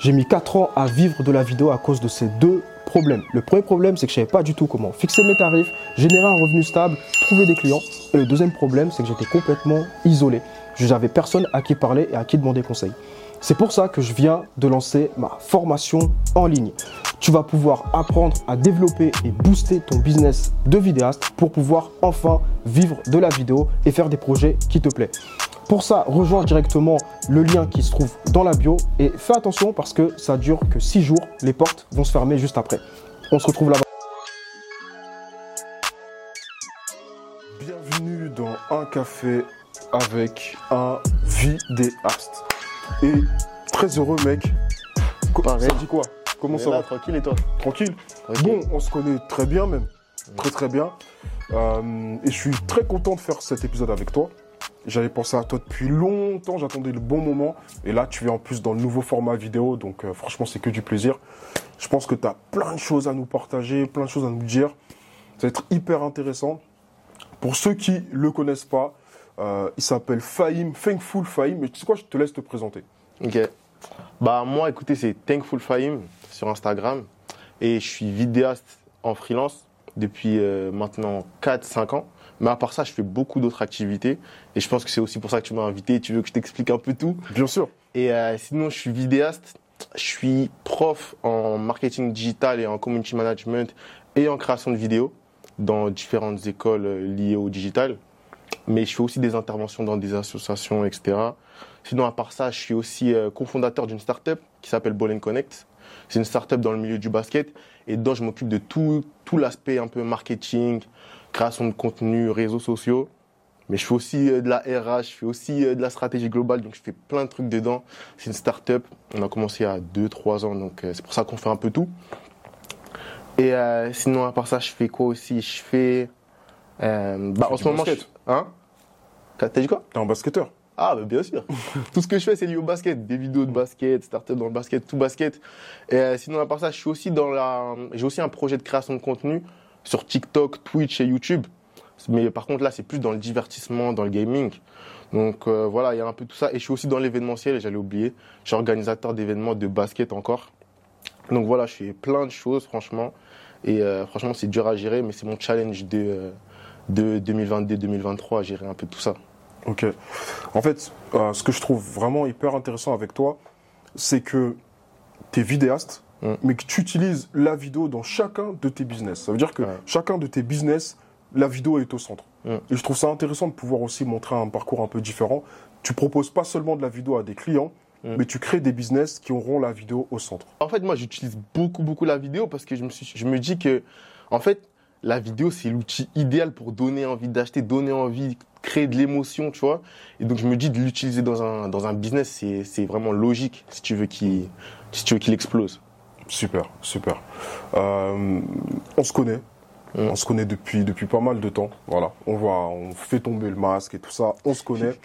J'ai mis 4 ans à vivre de la vidéo à cause de ces deux problèmes. Le premier problème, c'est que je savais pas du tout comment fixer mes tarifs, générer un revenu stable, trouver des clients. Et le deuxième problème, c'est que j'étais complètement isolé. Je n'avais personne à qui parler et à qui demander conseil. C'est pour ça que je viens de lancer ma formation en ligne. Tu vas pouvoir apprendre à développer et booster ton business de vidéaste pour pouvoir enfin vivre de la vidéo et faire des projets qui te plaisent. Pour ça, rejoins directement le lien qui se trouve dans la bio et fais attention parce que ça dure que 6 jours. Les portes vont se fermer juste après. On se retrouve là-bas. Bienvenue dans un café avec un vidéaste. Et très heureux mec. Pareil. Ça dit quoi? Comment ça là, va? tranquille et toi? Tranquille Tranquille. Bon, on se connaît très bien même. Très très bien. Euh, et je suis très content de faire cet épisode avec toi. J'avais pensé à toi depuis longtemps, j'attendais le bon moment. Et là, tu viens en plus dans le nouveau format vidéo, donc euh, franchement, c'est que du plaisir. Je pense que tu as plein de choses à nous partager, plein de choses à nous dire. Ça va être hyper intéressant. Pour ceux qui le connaissent pas, euh, il s'appelle Fahim, Thankful Fahim. Mais tu sais quoi, je te laisse te présenter. Ok. Bah moi, écoutez, c'est Thankful Fahim sur Instagram et je suis vidéaste en freelance depuis euh, maintenant 4-5 ans. Mais à part ça, je fais beaucoup d'autres activités et je pense que c'est aussi pour ça que tu m'as invité. Tu veux que je t'explique un peu tout? Bien sûr. Et euh, sinon, je suis vidéaste. Je suis prof en marketing digital et en community management et en création de vidéos dans différentes écoles euh, liées au digital. Mais je fais aussi des interventions dans des associations, etc. Sinon, à part ça, je suis aussi euh, cofondateur d'une startup qui s'appelle Ball Connect. C'est une startup dans le milieu du basket et dont je m'occupe de tout, tout l'aspect un peu marketing, création de contenu, réseaux sociaux. Mais je fais aussi euh, de la RH, je fais aussi euh, de la stratégie globale, donc je fais plein de trucs dedans. C'est une start-up, on a commencé à 2-3 ans, donc euh, c'est pour ça qu'on fait un peu tout. Et euh, sinon, à part ça, je fais quoi aussi? Je fais. euh, bah, en ce moment, je... basket Hein T'as dit quoi? T'es un basketteur. ah, bah, bien sûr. tout ce que je fais, c'est lié au basket. Des vidéos de basket, start-up dans le basket, tout basket. Et euh, sinon, à part ça, je suis aussi dans la. J'ai aussi un projet de création de contenu sur TikTok, Twitch et YouTube. Mais par contre, là, c'est plus dans le divertissement, dans le gaming. Donc euh, voilà, il y a un peu tout ça. Et je suis aussi dans l'événementiel, j'allais oublier. Je suis organisateur d'événements de basket encore. Donc voilà, je fais plein de choses, franchement. Et euh, franchement, c'est dur à gérer, mais c'est mon challenge de, euh, de 2022-2023 à gérer un peu tout ça. Ok. En fait, euh, ce que je trouve vraiment hyper intéressant avec toi, c'est que tu es vidéaste, Mm. mais que tu utilises la vidéo dans chacun de tes business. Ça veut dire que Ouais. chacun de tes business, la vidéo est au centre. Mm. Et je trouve ça intéressant de pouvoir aussi montrer un parcours un peu différent. Tu proposes pas seulement de la vidéo à des clients, Mm. mais tu crées des business qui auront la vidéo au centre. En fait, moi, j'utilise beaucoup, beaucoup la vidéo parce que je me, suis, je me dis que, en fait, la vidéo, c'est l'outil idéal pour donner envie d'acheter, donner envie, créer de l'émotion, tu vois. Et donc, je me dis de l'utiliser dans un, dans un business, c'est, vraiment logique si tu veux qu'il, si tu veux qu'il explose. Super, super. Euh, on se connaît. Mm. On se connaît depuis, depuis pas mal de temps. Voilà. On voit, on fait tomber le masque et tout ça. On se connaît.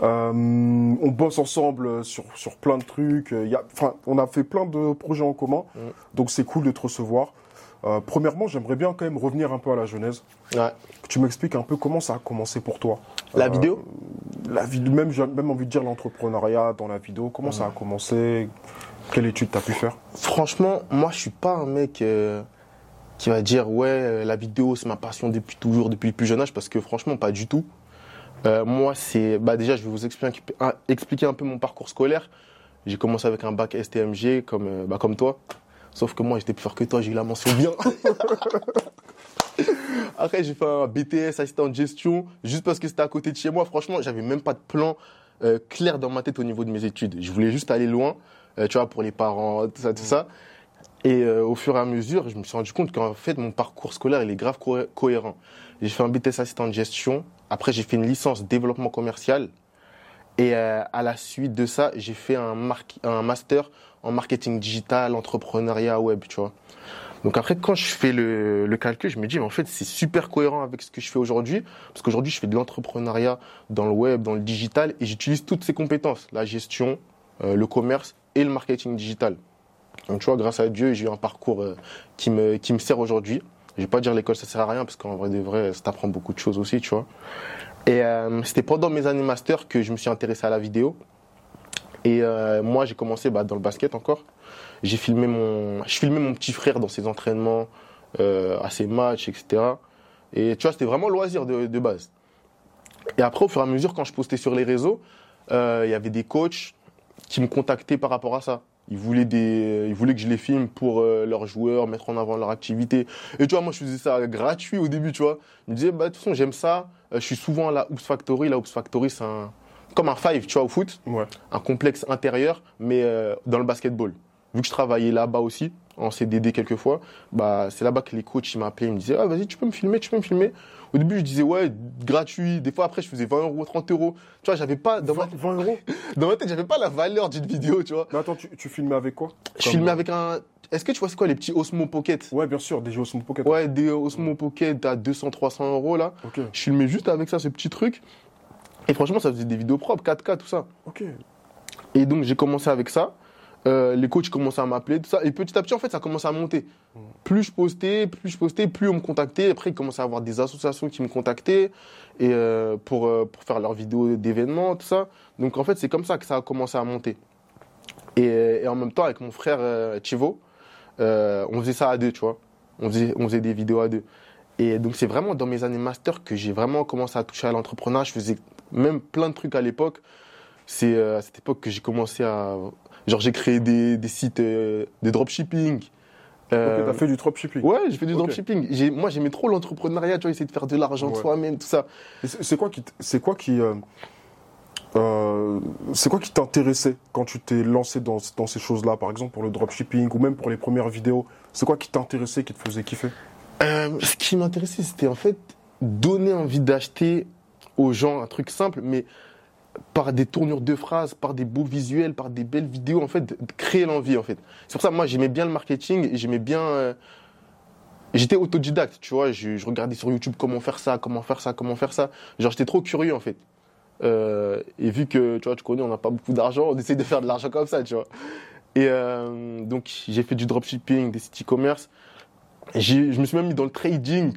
Euh, on bosse ensemble sur, sur plein de trucs. Il y a, enfin, on a fait plein de projets en commun. Mm. Donc c'est cool de te recevoir. Euh, premièrement, j'aimerais bien quand même revenir un peu à la genèse. Ouais. Que tu m'expliques un peu comment ça a commencé pour toi. La Euh, vidéo? la vid- même, j'ai même envie de dire l'entrepreneuriat dans la vidéo. Comment ça a commencé? Quelle étude tu as pu faire? Franchement, moi, je suis pas un mec euh, qui va dire ouais, euh, la vidéo c'est ma passion depuis toujours, depuis le plus jeune âge, parce que franchement, pas du tout. Euh, moi, c'est bah déjà, je vais vous expliquer, un- peu mon parcours scolaire. J'ai commencé avec un bac STMG comme bah, comme toi, sauf que moi, j'étais plus fort que toi, j'ai eu la mention bien. Après, j'ai fait un BTS assistant de gestion, juste parce que c'était à côté de chez moi. Franchement, j'avais même pas de plan clair dans ma tête au niveau de mes études. Je voulais juste aller loin, tu vois, pour les parents, tout ça, tout ça. Et euh, au fur et à mesure, je me suis rendu compte qu'en fait, mon parcours scolaire, il est grave co- cohérent. J'ai fait un BTS assistant de gestion. Après, j'ai fait une licence développement commercial. Et euh, à la suite de ça, j'ai fait un, master en marketing digital, entrepreneuriat web, tu vois. Donc après, quand je fais le, le calcul, je me dis, mais en fait, c'est super cohérent avec ce que je fais aujourd'hui. Parce qu'aujourd'hui, je fais de l'entrepreneuriat dans le web, dans le digital, et j'utilise toutes ces compétences, la gestion, euh, le commerce et le marketing digital. Donc tu vois, grâce à Dieu, j'ai eu un parcours euh, qui, me, qui me sert aujourd'hui. Je vais pas dire l'école, ça sert à rien, parce qu'en vrai de vrai, ça t'apprend beaucoup de choses aussi, tu vois. Et euh, c'était pendant mes années master que je me suis intéressé à la vidéo. Et euh, moi, j'ai commencé bah, dans le basket encore. J'ai filmé mon, je filmais mon petit frère dans ses entraînements, à ses matchs, etc. Et tu vois, c'était vraiment loisir de, base. Et après, au fur et à mesure, quand je postais sur les réseaux, il y avait des coachs qui me contactaient par rapport à ça. Ils voulaient, des, ils voulaient que je les filme pour euh, leurs joueurs, mettre en avant leur activité. Et tu vois, moi, je faisais ça gratuit au début, tu vois. Je me disais, bah, de toute façon, j'aime ça. Euh, je suis souvent à la Oops Factory. La Oops Factory, c'est un, comme un five, tu vois, au foot. Ouais. Un complexe intérieur, mais euh, dans le basketball. Vu que je travaillais là-bas aussi, en CDD quelquefois, bah, c'est là-bas que les coachs ils m'appelaient, ils me disaient, ah, vas-y, tu peux me filmer, tu peux me filmer. Au début, je disais, ouais, gratuit. Des fois, après, je faisais 20 euros, 30 euros. Tu vois, j'avais pas, dans ma, 20, 20 euros dans ma tête, j'avais pas la valeur d'une vidéo, tu vois. Mais attends, tu, tu filmais avec quoi? Je Comme- filmais avec un, est-ce que tu vois, c'est quoi les petits Osmo Pocket? Ouais, bien sûr, des jeux Osmo Pocket. Ouais, des Osmo Pocket à 200, 300 euros, là. Je filmais juste avec ça, ce petit truc. Et franchement, ça faisait des vidéos propres, 4K, tout ça. ok. Et donc j'ai commencé avec ça. Euh, les coachs commençaient à m'appeler, tout ça. Et petit à petit, en fait, ça commençait à monter. Plus je postais, plus je postais, plus on me contactait. Après, il commençait à avoir des associations qui me contactaient et euh, pour, euh, pour faire leurs vidéos d'événements, tout ça. Donc en fait, c'est comme ça que ça a commencé à monter. Et, en même temps, avec mon frère Chivo, on faisait ça à deux, tu vois. On faisait, on faisait des vidéos à deux. Et donc c'est vraiment dans mes années master que j'ai vraiment commencé à toucher à l'entrepreneuriat. Je faisais même plein de trucs à l'époque. C'est à cette époque que j'ai commencé à... Genre j'ai créé des, des sites euh, de dropshipping. Euh, Ok, t'as fait du dropshipping. Ouais, j'ai fait du dropshipping. J'ai- Moi j'aimais trop l'entrepreneuriat, tu vois, essayer de faire de l'argent de Ouais. soi-même, tout ça. C'est quoi qui, c'est quoi qui, euh, euh, c'est quoi qui t'intéressait quand tu t'es lancé dans, dans ces choses-là, par exemple pour le dropshipping ou même pour les premières vidéos? C'est quoi qui t'intéressait, qui te faisait kiffer? Euh, ce qui m'intéressait, c'était en fait donner envie d'acheter aux gens un truc simple, mais par des tournures de phrases, par des beaux visuels, par des belles vidéos, en fait, créer l'envie, en fait. C'est pour ça, moi, j'aimais bien le marketing et j'aimais bien. euh, J'étais autodidacte, tu vois. Je, regardais sur YouTube comment faire ça, comment faire ça, comment faire ça. Genre, j'étais trop curieux, en fait. Euh, et vu que, tu vois, tu connais, on n'a pas beaucoup d'argent, on essaye de faire de l'argent comme ça, tu vois. Et euh, donc, j'ai fait du dropshipping, des sites e-commerce. Je me suis même mis dans le trading.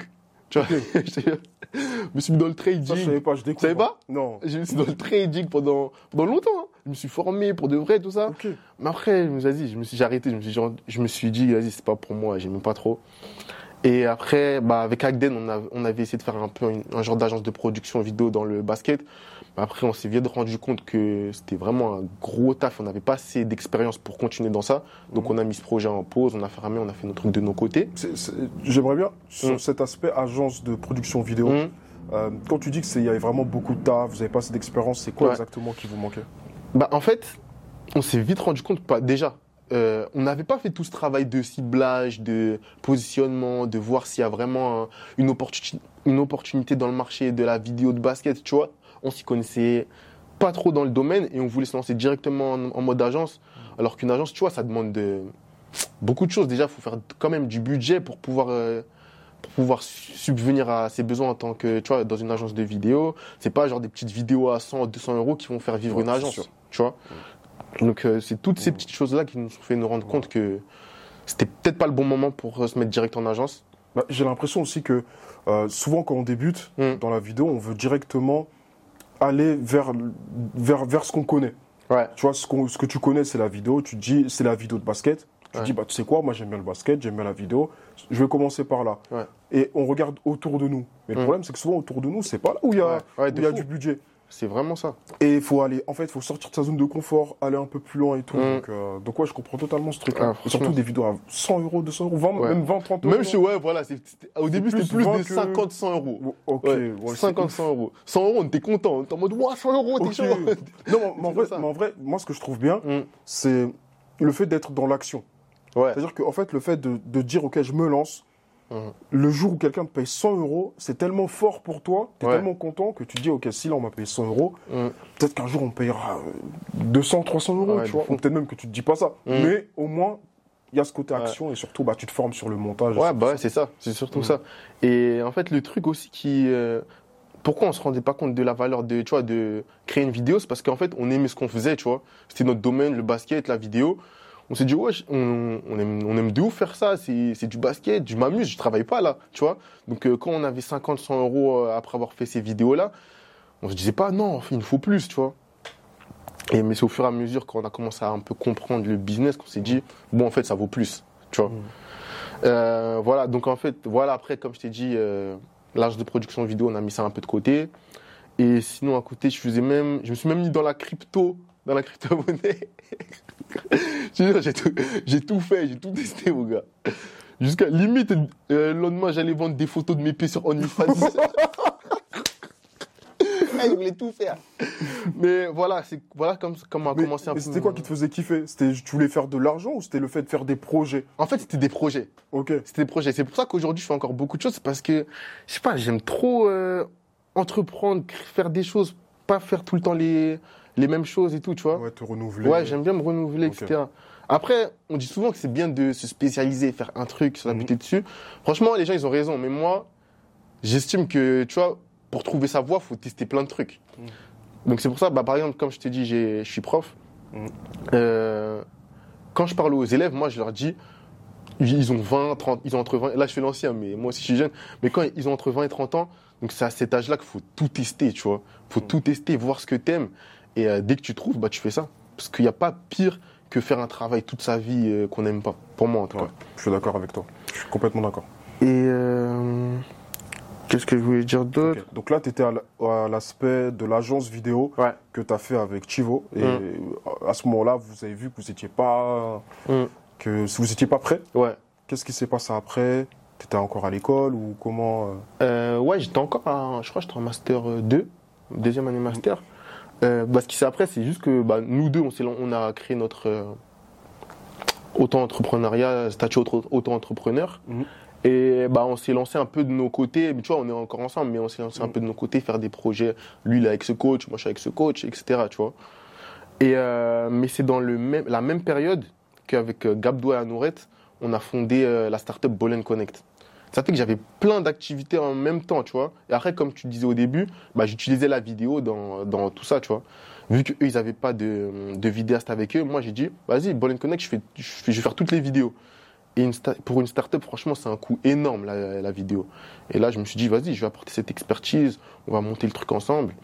Tu vois, je me suis mis dans le Ça, je savais trading. pas, je découvre. savais pas Non. Je me suis dans le trading pendant, pendant longtemps. hein. Je me suis formé pour de vrai, tout ça. Ok. Mais après, je me suis dit, je me suis j'ai arrêté. Je me suis, genre- je me suis dit, vas-y, c'est pas pour moi, j'aimais pas trop. Et après, bah, avec Agden, on, a- on avait essayé de faire un peu une- un genre d'agence de production vidéo dans le basket. Après, on s'est vite rendu compte que c'était vraiment un gros taf. On n'avait pas assez d'expérience pour continuer dans ça. Donc, Mhm. on a mis ce projet en pause, on a fermé, on a fait nos trucs de nos côtés. J'aimerais bien, sur Mm. cet aspect agence de production vidéo, Mhm. euh, quand tu dis qu'il y avait vraiment beaucoup de taf, vous n'avez pas assez d'expérience, c'est quoi Ouais. exactement qui vous manquait? Bah, en fait, on s'est vite rendu compte, pas déjà, euh, on n'avait pas fait tout ce travail de ciblage, de positionnement, de voir s'il y a vraiment un- une, opportuni- une opportunité dans le marché de la vidéo de basket, tu vois. On s'y connaissait pas trop dans le domaine et on voulait se lancer directement en, en mode agence. Alors qu'une agence, tu vois, ça demande de, beaucoup de choses. Déjà, il faut faire quand même du budget pour pouvoir, euh, pour pouvoir su- subvenir à ses besoins en tant que, tu vois, dans une agence de vidéo. C'est pas genre des petites vidéos à 100, 200 euros qui vont faire vivre Ouais, une agence, sûr. tu vois. Donc, euh, c'est toutes ces petites choses-là qui nous ont fait nous rendre compte que c'était peut-être pas le bon moment pour euh, se mettre direct en agence. Bah, J'ai l'impression aussi que euh, souvent quand on débute Mm. dans la vidéo, on veut directement aller vers, vers, vers ce qu'on connaît. Ouais. Tu vois, ce, qu'on- ce que tu connais, c'est la vidéo. Tu te dis, c'est la vidéo de basket. Tu te Ouais. dis, bah, tu sais quoi, moi j'aime bien le basket, j'aime bien la vidéo. Je vais commencer par là. Ouais. Et on regarde autour de nous. Mais le Mm. problème, c'est que souvent autour de nous, c'est pas là où il y a, Ouais, où il y a du budget. C'est vraiment ça. Et il faut aller, en fait, il faut sortir de sa zone de confort, aller un peu plus loin et tout. Mm. Donc, euh, donc, ouais, je comprends totalement ce Ah. Et franchement. surtout des vidéos à 100 euros, 200 euros, 20, Ouais. même 20, 30 euros. Même si, ouais, voilà, c'était- au début, plus c'était plus 20 de que- 50, 100 euros. Ok, Ouais, ouais, c'est 50, ouf. 100 euros. 100 euros, on était content. On était en mode, ouah, 100 euros, t'es chaud. Non, mais- mais en, vrai, mais en vrai, moi, ce que je trouve bien, Mm. c'est le fait d'être dans l'action. Ouais. C'est-à-dire qu'en fait, le fait de, de dire, OK, je me lance, Mhm. le jour où quelqu'un te paye 100 euros, c'est tellement fort pour toi, tu es Ouais. tellement content que tu dis, OK, si là, on m'a payé 100 euros, Mm. peut-être qu'un jour, on payera euh, 200, 300 euros, Ouais, tu vois. Ou peut-être même que tu te dis pas ça. Mm. Mais au moins, il y a ce côté Ouais. action et surtout, bah, tu te formes sur le montage. Ouais, bah c'est ça, c'est surtout Mm. ça. Et en fait, le truc aussi qui. euh, pourquoi on se rendait pas compte de la valeur de, tu vois, de créer une vidéo C'est parce qu'en fait, on aimait ce qu'on faisait, tu vois. C'était notre domaine, le basket, la vidéo. On s'est dit, ouais, on, on, aime, on aime de ouf faire ça, c'est du basket, je m'amuse, je travaille pas là, tu vois. Donc, euh, quand on avait 50, 100 euros euh, après avoir fait ces vidéos-là, on se disait pas, non, il nous faut plus, tu vois. Et, mais c'est au fur et à mesure qu'on a commencé à un peu comprendre le business qu'on s'est dit, bon, en fait, ça vaut plus. Tu vois. Mm. Euh, voilà, donc en fait, voilà, après, comme je t'ai dit, euh, l'âge de production vidéo, on a mis ça un peu de côté. Et sinon, à côté, je faisais même, je me suis même mis dans la crypto, dans la crypto-monnaie. J'ai tout, j'ai tout fait, j'ai tout testé, mon gars. Jusqu'à limite, euh, le lendemain, j'allais vendre des photos de mes pieds sur OnlyFans. je voulais tout faire. Mais voilà, c'est voilà comme comment a commencé un mais peu. c'était quoi qui te faisait kiffer? C'était tu voulais faire de l'argent ou c'était le fait de faire des projets? En fait, c'était des projets. Ok. C'était des projets. C'est pour ça qu'aujourd'hui, je fais encore beaucoup de choses. C'est parce que, je sais pas, j'aime trop euh, entreprendre, faire des choses, pas faire tout le temps les, les mêmes choses et tout, tu vois. Ouais, te renouveler. Ouais, j'aime bien me renouveler, etc. Après, on dit souvent que c'est bien de se spécialiser, faire un truc, se Mhm. buter dessus. Franchement, les gens, ils ont raison. Mais moi, j'estime que, tu vois, pour trouver sa voie, faut tester plein de trucs. Mhm. Donc c'est pour ça, bah, par exemple, comme je dit, j'ai- je suis prof. Mhm. Euh, quand je parle aux élèves, moi, je leur dis, ils ont 20, 30, ils ont entre 20, là je suis l'ancien, mais moi aussi je suis jeune, mais quand ils ont entre 20 et 30 ans, donc c'est à cet âge-là qu'il faut tout tester, tu vois. faut tout tester, voir ce que t'aimes, et euh, dès que tu trouves, bah tu fais ça. Parce qu'il n'y a pas pire que faire un travail toute sa vie euh, qu'on n'aime pas, pour moi en tout Ouais, cas. je suis d'accord avec toi. Je suis complètement d'accord. Et euh, qu'est-ce que je voulais dire d'autre? Donc là, tu étais à la- à l'aspect de l'agence vidéo Ouais. que tu as fait avec Chivo. Et Mm. à ce moment-là, vous avez vu que vous n'étiez pas, Mm. que vous étiez pas prêt. Ouais. Qu'est-ce qui s'est passé après? Tu étais encore à l'école ou comment euh? Ouais, j'étais encore, à- je crois que j'étais en master euh, 2, deuxième année master. Euh, bah, ce qui s'est après, c'est juste que bah, nous deux, on, on a créé notre euh, auto-entrepreneuriat, statut auto- auto-entrepreneur. Mhm. Et bah, on s'est lancé un peu de nos côtés. Mais tu vois, on est encore ensemble, mais on s'est lancé un Mhm. peu de nos côtés, faire des projets. Lui, il est avec ce coach, moi, je suis avec ce coach, etc. Tu vois. Et, euh, mais c'est dans le même, la même période qu'avec euh, Gabdo et Anourette, on a fondé euh, la startup Ball Connect. Ça fait que j'avais plein d'activités en même temps, tu vois. Et après, comme tu disais au début, bah, j'utilisais la vidéo dans, dans tout ça, tu vois. Vu qu'eux, ils n'avaient pas de, de vidéaste avec eux, moi, j'ai dit, vas-y, Ball Connect, je, fais, je, vais faire toutes les vidéos. Et pour une startup, franchement, c'est un coût énorme, la, la vidéo. Et là, je me suis dit, vas-y, je vais apporter cette expertise, on va monter le truc ensemble.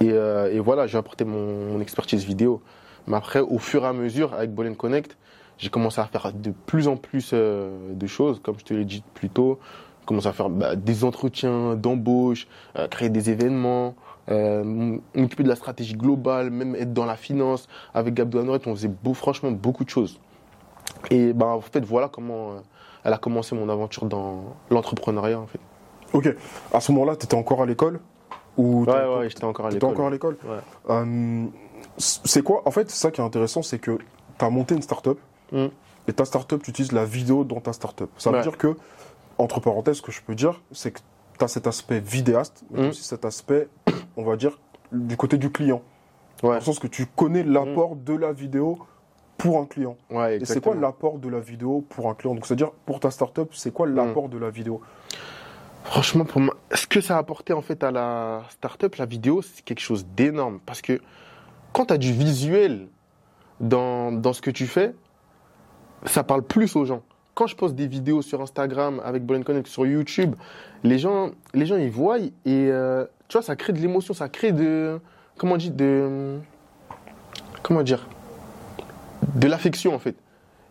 Et, euh, et voilà, je vais apporter mon, mon expertise vidéo. Mais après, au fur et à mesure, avec Ball Connect, j'ai commencé à faire de plus en plus euh, de choses, comme je te l'ai dit plus tôt. J'ai commencé à faire bah, des entretiens d'embauche, euh, créer des événements, euh, m'occuper de la stratégie globale, même être dans la finance. Avec Gabdo Anoret, on faisait beau, franchement beaucoup de choses. Et bah, en fait, voilà comment euh, elle a commencé mon aventure dans l'entrepreneuriat. En fait. Ok. À ce moment-là, tu étais encore à l'école? Ou Ouais, j'étais encore à l'école. encore à l'école Ouais. Euh, C'est quoi? En fait, ça qui est intéressant, c'est que tu as monté une startup Mm. et ta startup, tu utilises la vidéo dans ta startup. Ça veut Ouais. dire que, entre parenthèses, ce que je peux dire, c'est que tu as cet aspect vidéaste, mais Mm. aussi cet aspect, on va dire, du côté du client. Dans Ouais, le sens que tu connais l'apport de la vidéo pour un client. ouais, Et c'est quoi l'apport de la vidéo pour un client? Donc, c'est-à-dire, pour ta startup, c'est quoi l'apport de la vidéo? Franchement, pour moi, ce que ça a apporté en fait à la startup, la vidéo, c'est quelque chose d'énorme. Parce que quand tu as du visuel dans, dans ce que tu fais, ça parle plus aux gens. Quand je poste des vidéos sur Instagram avec Bolin Connect, sur YouTube, les gens, les gens ils voient et euh, tu vois, ça crée de l'émotion, ça crée de. Comment on dit De. Comment dire De l'affection en fait.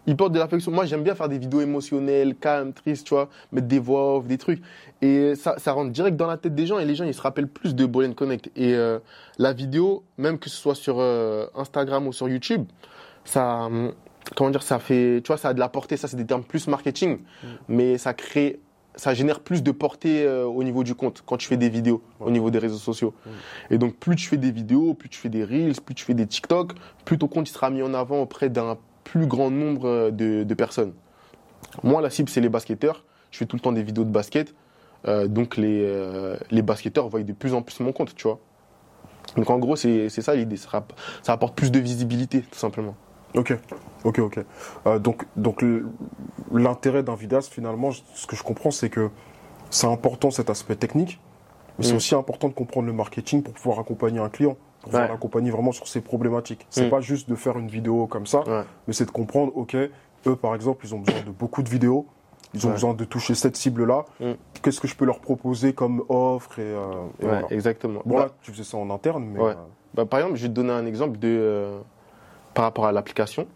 Ils portent de l'affection. Moi, j'aime bien faire des vidéos émotionnelles, calmes, tristes, tu vois, mettre des voix off, des trucs. Et ça, ça rentre direct dans la tête des gens et les gens, ils se rappellent plus de Ball Connect. Et euh, la vidéo, même que ce soit sur euh, Instagram ou sur YouTube, ça, hum, comment dire, ça fait, tu vois, ça a de la portée. Ça, c'est des termes plus marketing, mais ça crée, ça génère plus de portée euh, au niveau du compte quand tu fais des vidéos, au niveau des réseaux sociaux. Et donc, plus tu fais des vidéos, plus tu fais des reels, plus tu fais des TikTok, plus ton compte il sera mis en avant auprès d'un plus grand nombre euh, de, de personnes. Moi, la cible, c'est les basketteurs. Je fais tout le temps des vidéos de basket. Euh, donc, les, euh, les basketteurs voient de plus en plus mon compte, tu vois. Donc, en gros, c'est ça l'idée. Ça apporte plus de visibilité, tout simplement. Ok, ok, ok. Euh, donc, donc l'intérêt d'un vidéaste, finalement, ce que je comprends, c'est que c'est important cet aspect technique, mais c'est Mm. aussi important de comprendre le marketing pour pouvoir accompagner un client, pour pouvoir Ouais. l'accompagner vraiment sur ses problématiques. C'est Mm. pas juste de faire une vidéo comme ça, Ouais. mais c'est de comprendre, ok, eux par exemple, ils ont besoin de beaucoup de vidéos, ils ont Ouais. besoin de toucher cette cible-là. Mm. Qu'est-ce que je peux leur proposer comme offre et, euh, et Ouais, voilà. exactement. Bon Bah, là, tu faisais ça en interne, mais Ouais. euh, Bah, par exemple, je vais te donner un exemple de, euh, par rapport à l'application.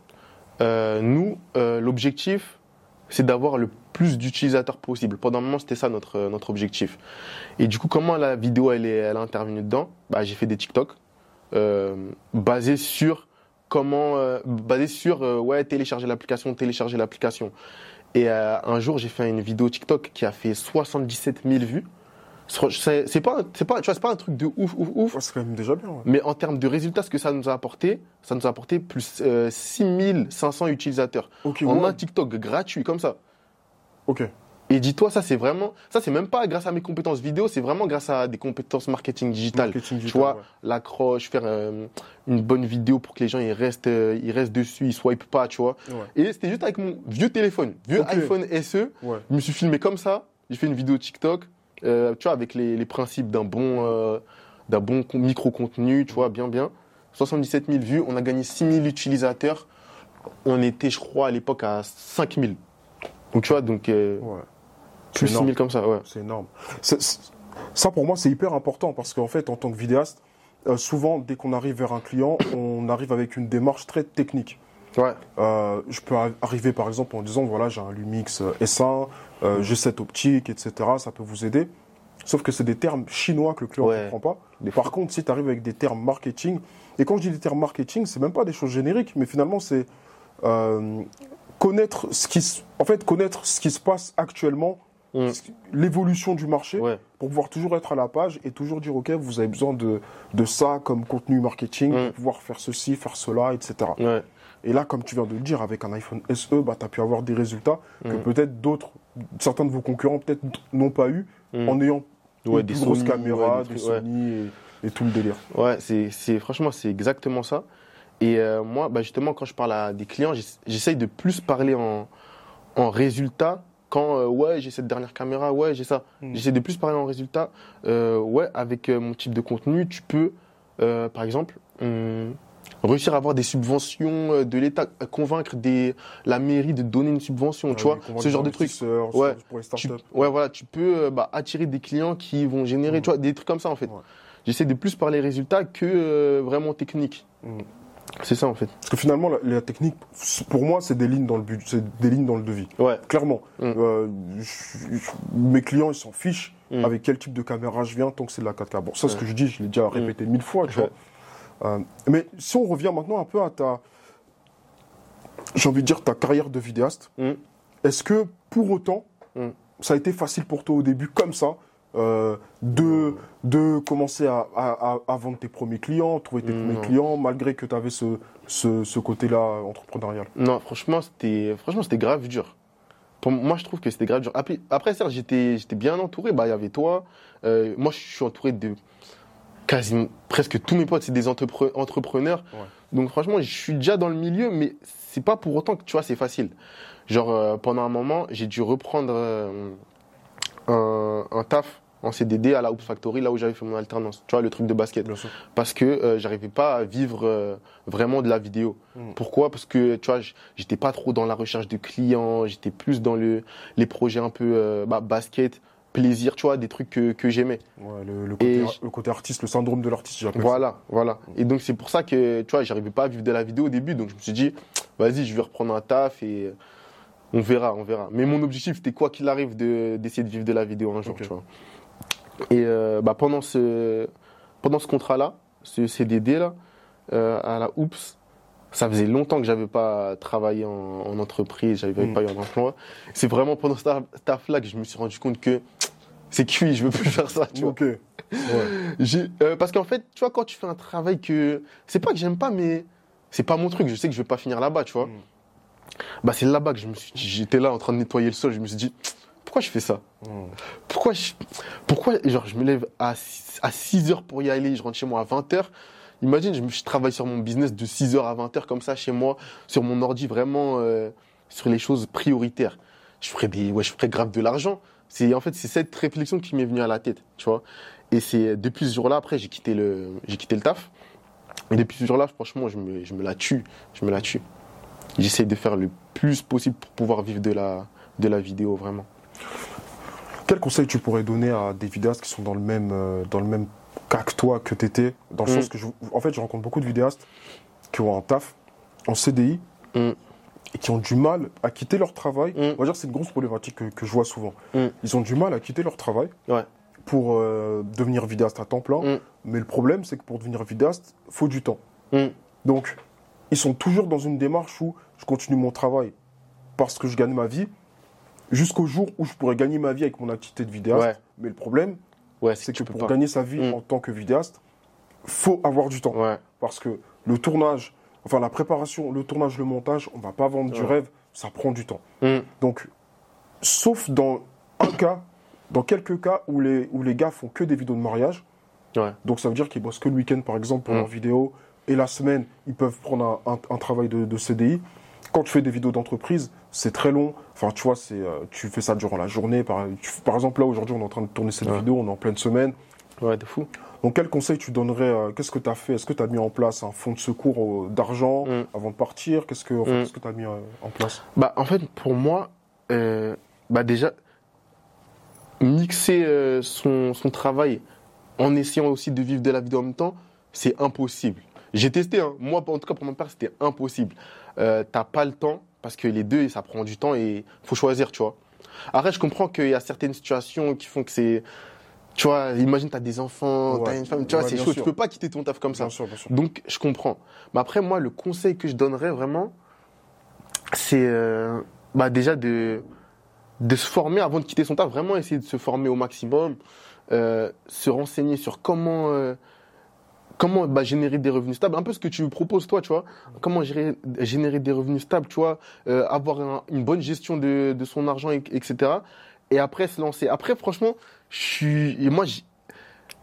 Euh, nous, euh, l'objectif, c'est d'avoir le plus d'utilisateurs possible. Pendant un moment, c'était ça notre, euh, notre objectif. Et du coup, comment la vidéo elle est, elle a intervenu dedans? Bah, J'ai fait des TikTok basés sur comment, basés sur ouais télécharger l'application, télécharger l'application. Et un jour, j'ai fait une vidéo TikTok qui a fait 77 000 vues. C'est pas, c'est pas, tu vois, c'est pas un truc de ouf, ouf, ouf. Ouais, c'est quand même déjà bien. ouais. Mais en termes de résultats, ce que ça nous a apporté, ça nous a apporté plus euh, 6500 utilisateurs Ok, en un TikTok gratuit comme ça. Ok. Et dis-toi, ça c'est vraiment, ça c'est même pas grâce à mes compétences vidéo, c'est vraiment grâce à des compétences marketing digital. Marketing tu digital, vois, ouais. l'accroche, faire euh, une bonne vidéo pour que les gens ils restent, euh, ils restent dessus, ils swipent pas, tu vois. Ouais. Et c'était juste avec mon vieux téléphone, vieux iPhone SE. Ouais. Je me suis filmé comme ça. J'ai fait une vidéo TikTok, euh, tu vois, avec les, les principes d'un bon, euh, d'un bon con- micro-contenu, tu vois, bien, bien. 77 000 vues, on a gagné 6 000 utilisateurs. On était, je crois, à l'époque à 5 000. Donc, tu vois, donc, euh, Ouais. plus C'est 6 000 comme ça, ouais. C'est énorme. Ça, pour moi, c'est hyper important parce qu'en fait, en tant que vidéaste, souvent, dès qu'on arrive vers un client, on arrive avec une démarche très technique. Ouais, Euh, je peux arri- arriver, par exemple, en disant voilà, j'ai un Lumix euh, S1, euh, j'ai cette optique, etc. Ça peut vous aider. Sauf que c'est des termes chinois que le client ne Ouais. comprend pas. Des Par contre, si tu arrives avec des termes marketing, et quand je dis des termes marketing, c'est même pas des choses génériques, mais finalement, c'est euh, connaître ce qui, se- en fait, connaître ce qui se passe actuellement, Mm. l'évolution du marché, ouais, pour pouvoir toujours être à la page et toujours dire ok, vous avez besoin de, de ça comme contenu marketing, Mm. pour pouvoir faire ceci, faire cela, etc. ouais. Et là, comme tu viens de le dire, avec un iPhone SE, bah, tu as pu avoir des résultats que Mm. peut-être d'autres, certains de vos concurrents peut-être n'ont pas eu Mm. en ayant Ouais, une des plus grosse Sony, caméra, ouais, des des trucs, ouais. Sony et, et tout le délire. Ouais, c'est, franchement c'est exactement ça. Et euh, moi, bah justement, quand je parle à des clients, j'ess- j'essaye de plus parler en, en résultat. Quand euh, ouais, j'ai cette dernière caméra, ouais, j'ai ça. Mm. J'essaie de plus parler en résultat. Euh, ouais, avec euh, mon type de contenu, tu peux, par exemple, hum, réussir à avoir des subventions euh, de l'État, convaincre des, la mairie de donner une subvention, tu Euh, vois, ce genre de trucs. Ouais. Pour les Tu, startups. ouais, voilà, tu peux euh, bah, attirer des clients qui vont générer, Mm. tu vois, des trucs comme ça en fait. Ouais. J'essaie de plus parler résultats que euh, vraiment technique. Mm. C'est ça en fait. Parce que finalement, la, la technique, pour moi, c'est des lignes dans le but, c'est des lignes dans le devis. Ouais. Clairement. Mm. Euh, je- je- mes clients, ils s'en fichent avec quel type de caméra je viens tant que c'est de la 4K. Bon, ça, ce Ouais. que je dis, je l'ai déjà répété mille fois, tu vois. Euh, mais si on revient maintenant un peu à ta, j'ai envie de dire ta carrière de vidéaste, Mm. est-ce que pour autant, Mm. ça a été facile pour toi au début comme ça euh, de, de commencer à, à- à- à vendre tes premiers clients, trouver tes Mm, premiers clients, malgré que tu avais ce, ce, ce côté-là entrepreneurial? Non, franchement, c'était franchement c'était grave dur. Pour moi, je trouve que c'était grave dur. Après, après certes, j'étais j'étais bien entouré. Bah, il y avait toi. Euh, moi, je suis entouré de quasiment presque tous mes potes, c'est des entrepre- entrepreneurs. Ouais. Donc, franchement, je suis déjà dans le milieu, mais c'est pas pour autant que tu vois, c'est facile. Genre, euh, pendant un moment, j'ai dû reprendre euh, un, un taf en CDD à la Hoops Factory, là où j'avais fait mon alternance. Tu vois, le truc de basket parce que euh, j'arrivais pas à vivre vraiment de la vidéo. Mm. Pourquoi? Parce que tu vois, j'étais pas trop dans la recherche de clients, j'étais plus dans le les projets un peu bah, basket, plaisir, tu vois, des trucs que, que j'aimais. Ouais, le, le côté, le artiste, le syndrome de l'artiste, j'appelle ça. Voilà, voilà. Et donc c'est pour ça que tu vois, j'arrivais pas à vivre de la vidéo au début, donc je me suis dit, vas-y, je vais reprendre un taf et euh, on verra, on verra. Mais mon objectif c'était quoi qu'il arrive de d'essayer de vivre de la vidéo un jour, tu vois. Et euh, bah, pendant ce pendant ce contrat-là, ce CDD là, euh, à la Oops, ça faisait longtemps que j'avais pas travaillé en, en entreprise, j'avais Mm. pas eu un emploi. C'est vraiment pendant ce taf- taf-là que je me suis rendu compte que c'est cuit, je veux plus faire ça, tu vois. Ouais. Euh, parce qu'en fait, tu vois, quand tu fais un travail que. C'est pas que j'aime pas, mais c'est pas mon truc. Je sais que je vais pas finir là-bas, tu vois. Mm. Bah, c'est là-bas que je me suis J'étais là en train de nettoyer le sol. Je me suis dit, pourquoi je fais ça? Mm. Pourquoi je, pourquoi, genre, je me lève à 6, à 6 heures pour y aller, je rentre chez moi à 20 heures. Imagine, je travaille sur mon business de 6 heures à 20 heures comme ça chez moi, sur mon ordi, vraiment euh, sur les choses prioritaires. Je ferais des, ouais, je ferais grave de l'argent. C'est en fait c'est cette réflexion qui m'est venue à la tête, tu vois. Et c'est depuis ce jour-là, après j'ai quitté le, j'ai quitté le taf. Et depuis ce jour-là, franchement, je me, je me la tue, je me la tue. J'essaie de faire le plus possible pour pouvoir vivre de la, de la vidéo, vraiment. Quel conseil tu pourrais donner à des vidéastes qui sont dans le même, euh, dans le même cas que toi que t'étais, dans le Mm. sens que je, en fait, je rencontre beaucoup de vidéastes qui ont un taf en CDI Mm. Et qui ont du mal à quitter leur travail. Mm. On va dire c'est une grosse problématique que, que je vois souvent. Mm. Ils ont du mal à quitter leur travail Ouais. pour euh, devenir vidéaste à temps plein. Mm. Mais le problème, c'est que pour devenir vidéaste, faut du temps. Donc, ils sont toujours dans une démarche où je continue mon travail parce que je gagne ma vie, jusqu'au jour où je pourrais gagner ma vie avec mon activité de vidéaste. Ouais. Mais le problème, Ouais, c'est que pour pas. gagner sa vie en tant que vidéaste, faut avoir du temps. Parce que le tournage, enfin la préparation, le tournage, le montage, on va pas vendre du rêve, ça prend du temps. Mm. Donc, sauf dans un cas, dans quelques cas où les, où les gars font que des vidéos de mariage, Ouais. donc ça veut dire qu'ils bossent que le week-end par exemple pour Mm. leurs vidéos, et la semaine, ils peuvent prendre un, un- un travail de, de CDI. Quand tu fais des vidéos d'entreprise, c'est très long. Enfin, tu vois, c'est, euh, tu fais ça durant la journée. Par, tu- par exemple, là, aujourd'hui, on est en train de tourner cette Ouais. vidéo, on est en pleine semaine. Ouais, de fou. Donc, quel conseil tu donnerais euh, Qu'est-ce que tu as fait? Est-ce que tu as mis en place un fonds de secours euh, d'argent Mm. avant de partir? Qu'est-ce que enfin, Mm. que tu as mis euh, en place? Bah, en fait, pour moi, bah déjà, mixer son, son travail en essayant aussi de vivre de la vidéo en même temps, c'est impossible. J'ai testé, hein. moi, en tout cas, pour mon père, c'était impossible. T'as pas le temps, parce que les deux, ça prend du temps et faut choisir, tu vois. Après, je comprends qu'il y a certaines situations qui font que c'est. Tu vois, imagine, t'as des enfants, Ouais. t'as une femme, tu vois, Ouais, c'est chaud, sûr. tu peux pas quitter ton taf comme ça. Bien sûr, bien sûr. Donc, je comprends. Mais après, moi, le conseil que je donnerais vraiment, c'est euh, bah, déjà de, de se former avant de quitter son taf, vraiment essayer de se former au maximum, euh, se renseigner sur comment, euh, comment bah, générer des revenus stables, un peu ce que tu proposes toi, tu vois, comment gérer, générer des revenus stables, tu vois, euh, avoir un- une bonne gestion de, de son argent, et- etc. Et après se lancer. Après, franchement, je suis, et moi,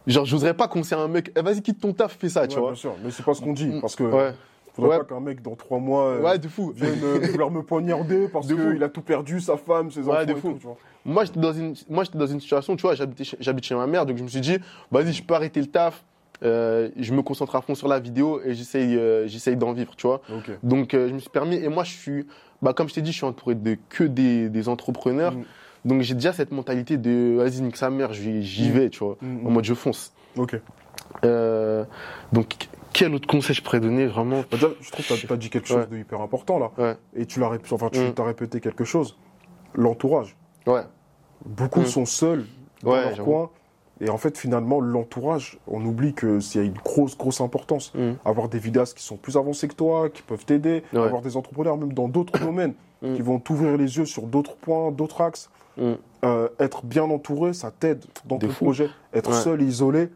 genre, j'oserais pas conseiller un mec, Eh, vas-y, quitte ton taf, fais ça, tu Ouais, vois. bien sûr, mais c'est pas ce qu'on dit. Mm. Parce que Ouais, faudrait Ouais. pas qu'un mec dans trois mois euh, ouais, de fou. vienne euh, vouloir me poignarder parce De qu'il a tout perdu, sa femme, ses Ouais, enfants. de et fou. tout, tu vois. Moi, j'étais dans une, moi, j'étais dans une situation, tu vois, j'habite chez ma mère, donc je me suis dit, vas-y, je peux arrêter le taf, euh, je me concentre à fond sur la vidéo et j'essaye, euh, j'essaye d'en vivre, tu vois. Donc, euh, je me suis permis, et moi, je suis, bah, comme je t'ai dit, je suis entouré de que des, des entrepreneurs, Mm. Donc j'ai déjà cette mentalité de, vas-y, nique sa mère, j'y Mm. vais, tu vois, Mm, en mm. mode je fonce. Ok. Euh, donc, quel autre conseil je pourrais donner, vraiment? Bah, déjà, je trouve que tu as, dit quelque chose Ouais. de hyper important là. Ouais. Et tu l'as répété, enfin, tu as répété quelque chose. L'entourage. Ouais, Beaucoup sont seuls dans Ouais, leur coin. Et en fait, finalement, l'entourage, on oublie que a une grosse, grosse importance. Avoir des vidéastes qui sont plus avancés que toi, qui peuvent t'aider. Avoir des entrepreneurs, même dans d'autres domaines, Mm. qui vont t'ouvrir les yeux sur d'autres points, d'autres axes. Mm. Euh, être bien entouré, ça t'aide dans De ton fou. projet. Être Ouais. seul isolé,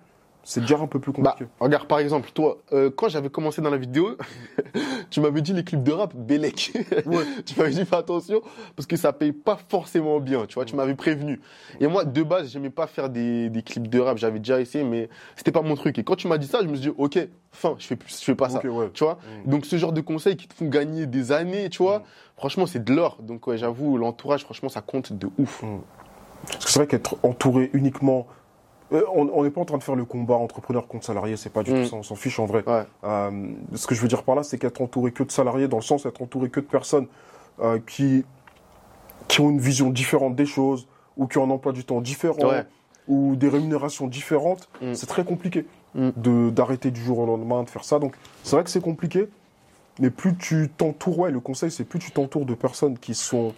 c'est déjà un peu plus Bah, compliqué. regarde, par exemple, toi, euh, quand j'avais commencé dans la vidéo, tu m'avais dit les clips de rap, Bélec. Ouais. tu m'avais dit fais attention parce que ça paye pas forcément bien, tu vois, tu m'avais prévenu. Et moi, de base, j'aimais pas faire des, des clips de rap, j'avais déjà essayé, mais c'était pas mon truc. Et quand tu m'as dit ça, je me suis dit, ok, fin, je fais, je fais pas ça. Ouais. Tu vois Mm. Donc, ce genre de conseils qui te font gagner des années, tu vois, Mm. franchement, c'est de l'or. Donc, ouais, j'avoue, l'entourage, franchement, ça compte de ouf. Parce que c'est vrai qu'être entouré uniquement. Euh, On n'est pas en train de faire le combat entrepreneur contre salarié, c'est pas du Mm. tout ça, on s'en fiche en vrai. Ouais. Euh, ce que je veux dire par là, c'est qu'être entouré que de salariés, dans le sens être entouré que de personnes euh, qui, qui ont une vision différente des choses, ou qui ont un emploi du temps différent, Ouais. ou des rémunérations différentes, Mm. c'est très compliqué Mm. d'arrêter du jour au lendemain, de faire ça. Donc c'est vrai que c'est compliqué, mais plus tu t'entoures, ouais, le conseil c'est plus tu t'entoures de personnes qui sont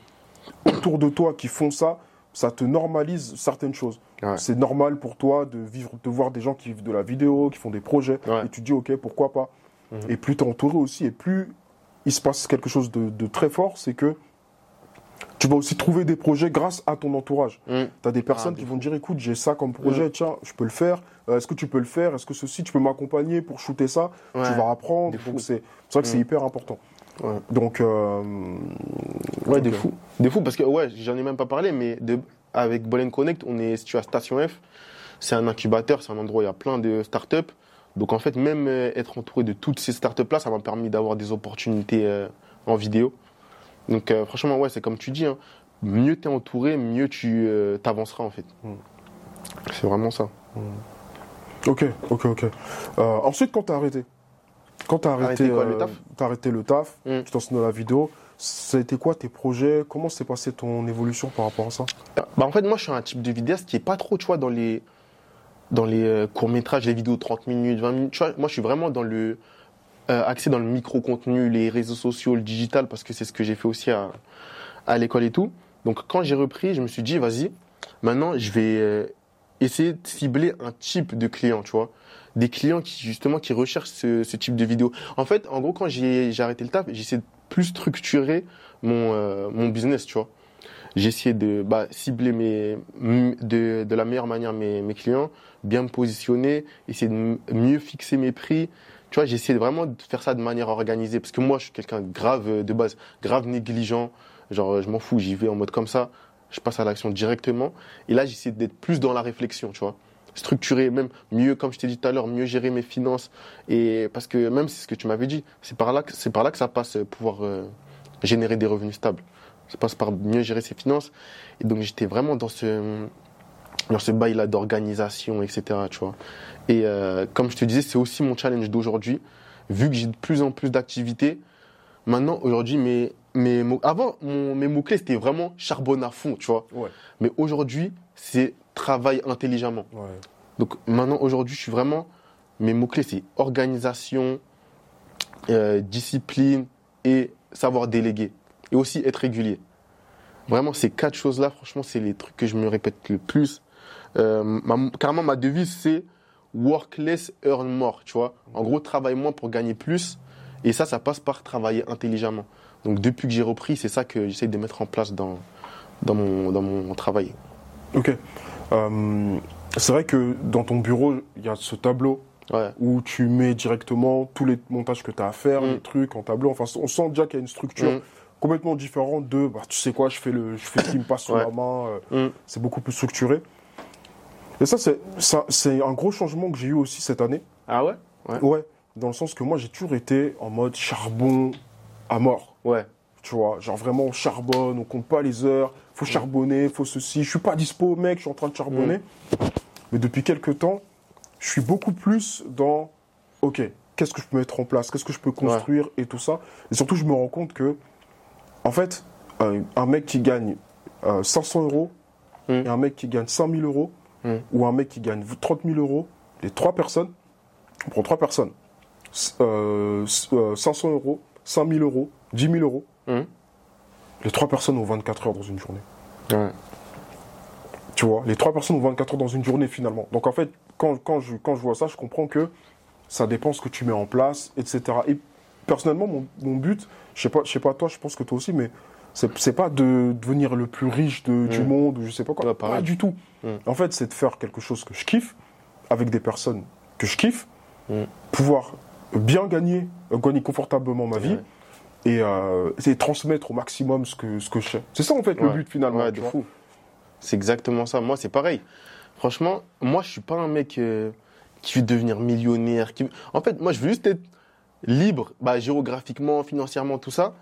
autour de toi, qui font ça, ça te normalise certaines choses. Ouais. C'est normal pour toi de vivre, de voir des gens qui vivent de la vidéo, qui font des projets, Ouais. et tu te dis ok, pourquoi pas. Mhm. Et plus tu es entouré aussi, et plus il se passe quelque chose de, de très fort, c'est que tu vas aussi trouver des projets grâce à ton entourage. Mm. Tu as des personnes Ah, qui de vont te dire écoute, j'ai ça comme projet, tiens, je peux le faire. Euh, Est-ce que tu peux le faire? Est-ce que ceci, tu peux m'accompagner pour shooter ça? Ouais. Tu vas apprendre. c'est vrai que c'est Mm. hyper important. Ouais. Donc, euh, Ouais, ok. de fou. De fou parce que, ouais, j'en ai même pas parlé, mais de, avec Bolen Connect, on est situé à Station F. C'est un incubateur, c'est un endroit où il y a plein de startups. Donc, en fait, même euh, être entouré de toutes ces startups-là, ça m'a permis d'avoir des opportunités euh, en vidéo. Donc, euh, franchement, ouais, c'est comme tu dis, hein, mieux t'es entouré, mieux tu t'avanceras, en fait. Mm. C'est vraiment ça. ok, ok, ok. Euh, ensuite, quand tu as arrêté? Quand tu as arrêté, Arrêté quoi, le euh, taf t'as arrêté le taf, Mm. tu lancé dans la vidéo, ça a été quoi tes projets? Comment s'est passé ton évolution par rapport à ça? Bah, en fait, moi, je suis un type de vidéaste qui est pas trop, tu vois, dans les, dans les euh, courts-métrages, les vidéos de 30 minutes, 20 minutes. Tu vois, moi, je suis vraiment dans le, euh, axé dans le micro-contenu, les réseaux sociaux, le digital, parce que c'est ce que j'ai fait aussi à, à l'école et tout. Donc, quand j'ai repris, je me suis dit, vas-y, maintenant, je vais euh, essayer de cibler un type de client, tu vois. Des clients qui, justement, qui recherchent ce, type de vidéo. En fait, en gros, quand j'ai arrêté le taf, j'ai essayé de plus structurer mon, euh, business, tu vois. Essayé de bah, cibler mes, de, de la meilleure manière mes, clients, bien me positionner, essayer de mieux fixer mes prix. Tu vois, essayé vraiment de faire ça de manière organisée parce que moi, je suis quelqu'un grave euh, de base, grave négligent. Genre, je m'en fous, j'y vais en mode comme ça. Je passe à l'action directement. Et là, j'essaie d'être plus dans la réflexion, tu vois. Structurer, même mieux, comme je t'ai dit tout à l'heure, mieux gérer mes finances. Et parce que même c'est ce que tu m'avais dit, c'est par là que c'est par là que ça passe, euh, pouvoir euh, générer des revenus stables. Ça passe par mieux gérer ses finances. Et donc j'étais vraiment dans ce dans ce bail-là d'organisation, etc. Tu vois. Et euh, comme je te disais, c'est aussi mon challenge d'aujourd'hui. Vu que j'ai de plus en plus d'activités, maintenant, aujourd'hui, mes, mes mots, avant, mon- mes mots-clés, c'était vraiment charbonne à fond, tu vois. Ouais. Mais aujourd'hui, c'est travail intelligemment. Ouais. Donc maintenant, aujourd'hui, je suis vraiment. Mes mots-clés, c'est organisation, euh, discipline et savoir déléguer. Et aussi être régulier. Vraiment, ces quatre choses-là, franchement, c'est les trucs que je me répète le plus. Euh, ma- carrément, ma devise, c'est work less, earn more. Tu vois En gros, travaille moins pour gagner plus. Et ça, ça passe par travailler intelligemment. Donc depuis que j'ai repris, c'est ça que j'essaie de mettre en place dans, dans, mon, dans mon travail. Ok. Euh, c'est vrai que dans ton bureau, il y a ce tableau Ouais. où tu mets directement tous les montages que tu as à faire, Mm. les trucs en tableau. Enfin, on sent déjà qu'il y a une structure Mm. complètement différente de, bah, tu sais quoi, je fais, le, je fais ce qui me passe sous Ouais. la main. euh, Mm. c'est beaucoup plus structuré. Et ça, c'est ça, c'est un gros changement que j'ai eu aussi cette année. Ah ouais? Ouais. Ouais, dans le sens que moi, j'ai toujours été en mode charbon à mort. Ouais. Tu vois, genre vraiment on charbonne, on compte pas les heures, faut charbonner, faut ceci. Je suis pas dispo, mec, je suis en train de charbonner. Mais depuis quelques temps, je suis beaucoup plus dans, ok, qu'est-ce que je peux mettre en place, qu'est-ce que je peux construire et tout ça. Et surtout, je me rends compte que, en fait, un, un mec qui gagne euh, 500 euros Mm. et un mec qui gagne 100 000 euros, Mm. ou un mec qui gagne 30 000 euros, les trois personnes, on prend trois personnes, s- euh, s- euh, 500 euros, 100 000 euros, 10 000 euros, Mhm. les trois personnes ont 24 heures dans une journée. Ouais. Tu vois, les trois personnes ont 24 heures dans une journée finalement. Donc en fait, quand, quand, je, quand je vois ça, je comprends que ça dépend ce que tu mets en place, etc. Et personnellement, mon, mon but, je sais pas, je sais pas toi, je pense que toi aussi, mais c'est pas de devenir le plus riche de- du Mm. monde ou je sais pas quoi. Ouais, pas du tout. Mm. En fait, c'est de faire quelque chose que je kiffe avec des personnes que je kiffe, pouvoir bien gagner, gagner confortablement ma vie. Ouais. Et, euh, et transmettre au maximum ce que, ce que je sais. C'est ça en fait le but finalement. Ouais, de fou. C'est exactement ça. Moi, c'est pareil. Franchement, moi, je suis pas un mec euh, qui veut devenir millionnaire. Qui... En fait, moi, je veux juste être libre, bah, géographiquement, financièrement, tout ça.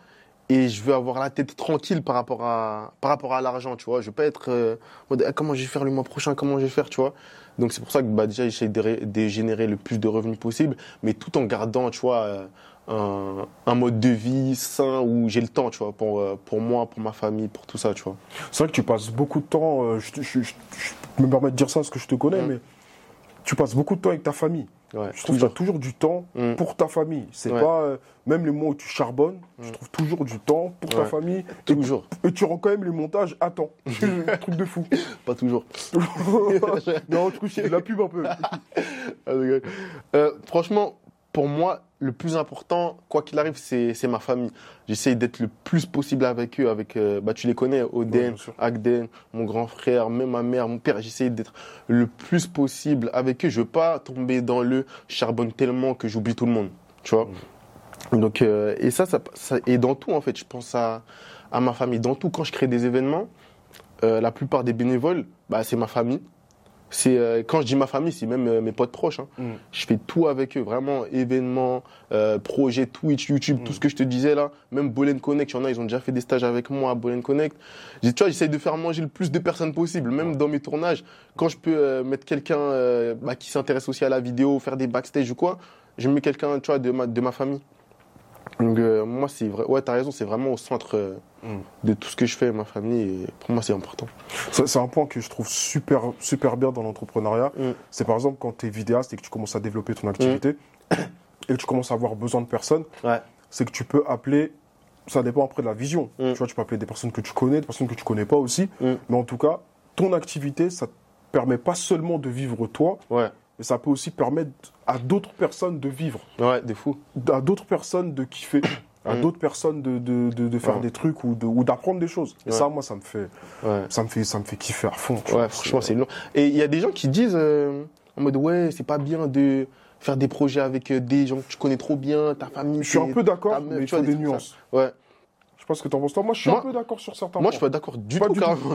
Et je veux avoir la tête tranquille par rapport à, par rapport à l'argent, tu vois. Je veux pas être euh, Ah, comment je vais faire le mois prochain, comment je vais faire, tu vois? Donc, c'est pour ça que, bah, déjà, j'essaie de, de générer le plus de revenus possible, mais tout en gardant, tu vois, euh, un, un mode de vie sain où j'ai le temps, tu vois, pour, euh, pour moi, pour ma famille, pour tout ça, tu vois. C'est vrai que tu passes beaucoup de temps, euh, je, te- je- je- je me permets de dire ça parce que je te connais, Mm. mais tu passes beaucoup de temps avec ta famille. Ouais, Je trouve que tu as toujours du temps Mm. pour ta famille. C'est Ouais. pas, euh, même les mois où tu charbonnes, je Mm. trouve toujours du temps pour ta famille. Et, Toujours. et tu rends quand même les montages à temps. truc de fou. Pas toujours. non, du coup, c'est de la pub un peu. Ah. Euh, franchement, pour moi, le plus important, quoi qu'il arrive, c'est ma famille. J'essaie d'être le plus possible avec eux, avec, euh, bah, tu les connais, Oden. Agden, mon grand frère, même ma mère, mon père. J'essaie d'être le plus possible avec eux. Je veux pas tomber dans le charbonne tellement que j'oublie tout le monde. Tu vois Donc, euh, et ça, ça, ça- et dans tout, en fait, je pense à, à ma famille. Dans tout, quand je crée des événements, euh, la plupart des bénévoles, bah, c'est ma famille. C'est euh, quand je dis ma famille, c'est même euh, mes potes proches. hein. Mm. Je fais tout avec eux, vraiment événements, euh, projets, Twitch, YouTube, tout Mm. ce que je te disais là. Même Bolen Connect, il y en a, ils ont déjà fait des stages avec moi à Bolen Connect. Tu vois, j'essaye de faire manger le plus de personnes possible, même dans mes tournages. Quand je peux mettre quelqu'un bah, qui s'intéresse aussi à la vidéo, faire des backstage ou quoi, je mets quelqu'un, tu vois, de ma, de ma famille. Donc, euh, moi, c'est vrai. Ouais, t'as raison, c'est vraiment au centre euh, Mm. de tout ce que je fais, ma famille. Et pour moi, c'est important. C'est un point que je trouve super, super bien dans l'entrepreneuriat. Mm. C'est par exemple quand tu es vidéaste et que tu commences à développer ton activité et que tu commences à avoir besoin de personnes, Ouais. c'est que tu peux appeler, ça dépend après de la vision. Mm. Tu vois, tu peux appeler des personnes que tu connais, des personnes que tu connais pas aussi. Mm. Mais en tout cas, ton activité, ça te permet pas seulement de vivre toi, Ouais. Mais ça peut aussi permettre à d'autres personnes de vivre, Ouais, des fous. à d'autres personnes de kiffer. À Mm. d'autres personnes de, de, de, de faire Ouais. des trucs ou de- ou d'apprendre des choses. Et Ouais. ça, moi, ça me fait, Ouais. ça me fait, ça me fait kiffer à fond. Ouais, franchement, c'est long. Et il y a des gens qui disent euh, en mode ouais, c'est pas bien de faire des projets avec euh, des gens que tu connais trop bien, ta famille. Je suis un peu d'accord, mais tu vois, faut des comme nuances. Ouais. Je ce que t'en penses toi. Moi, je suis Moi- un peu d'accord sur certains Moi, je suis pas d'accord du Pas tout, du carrément.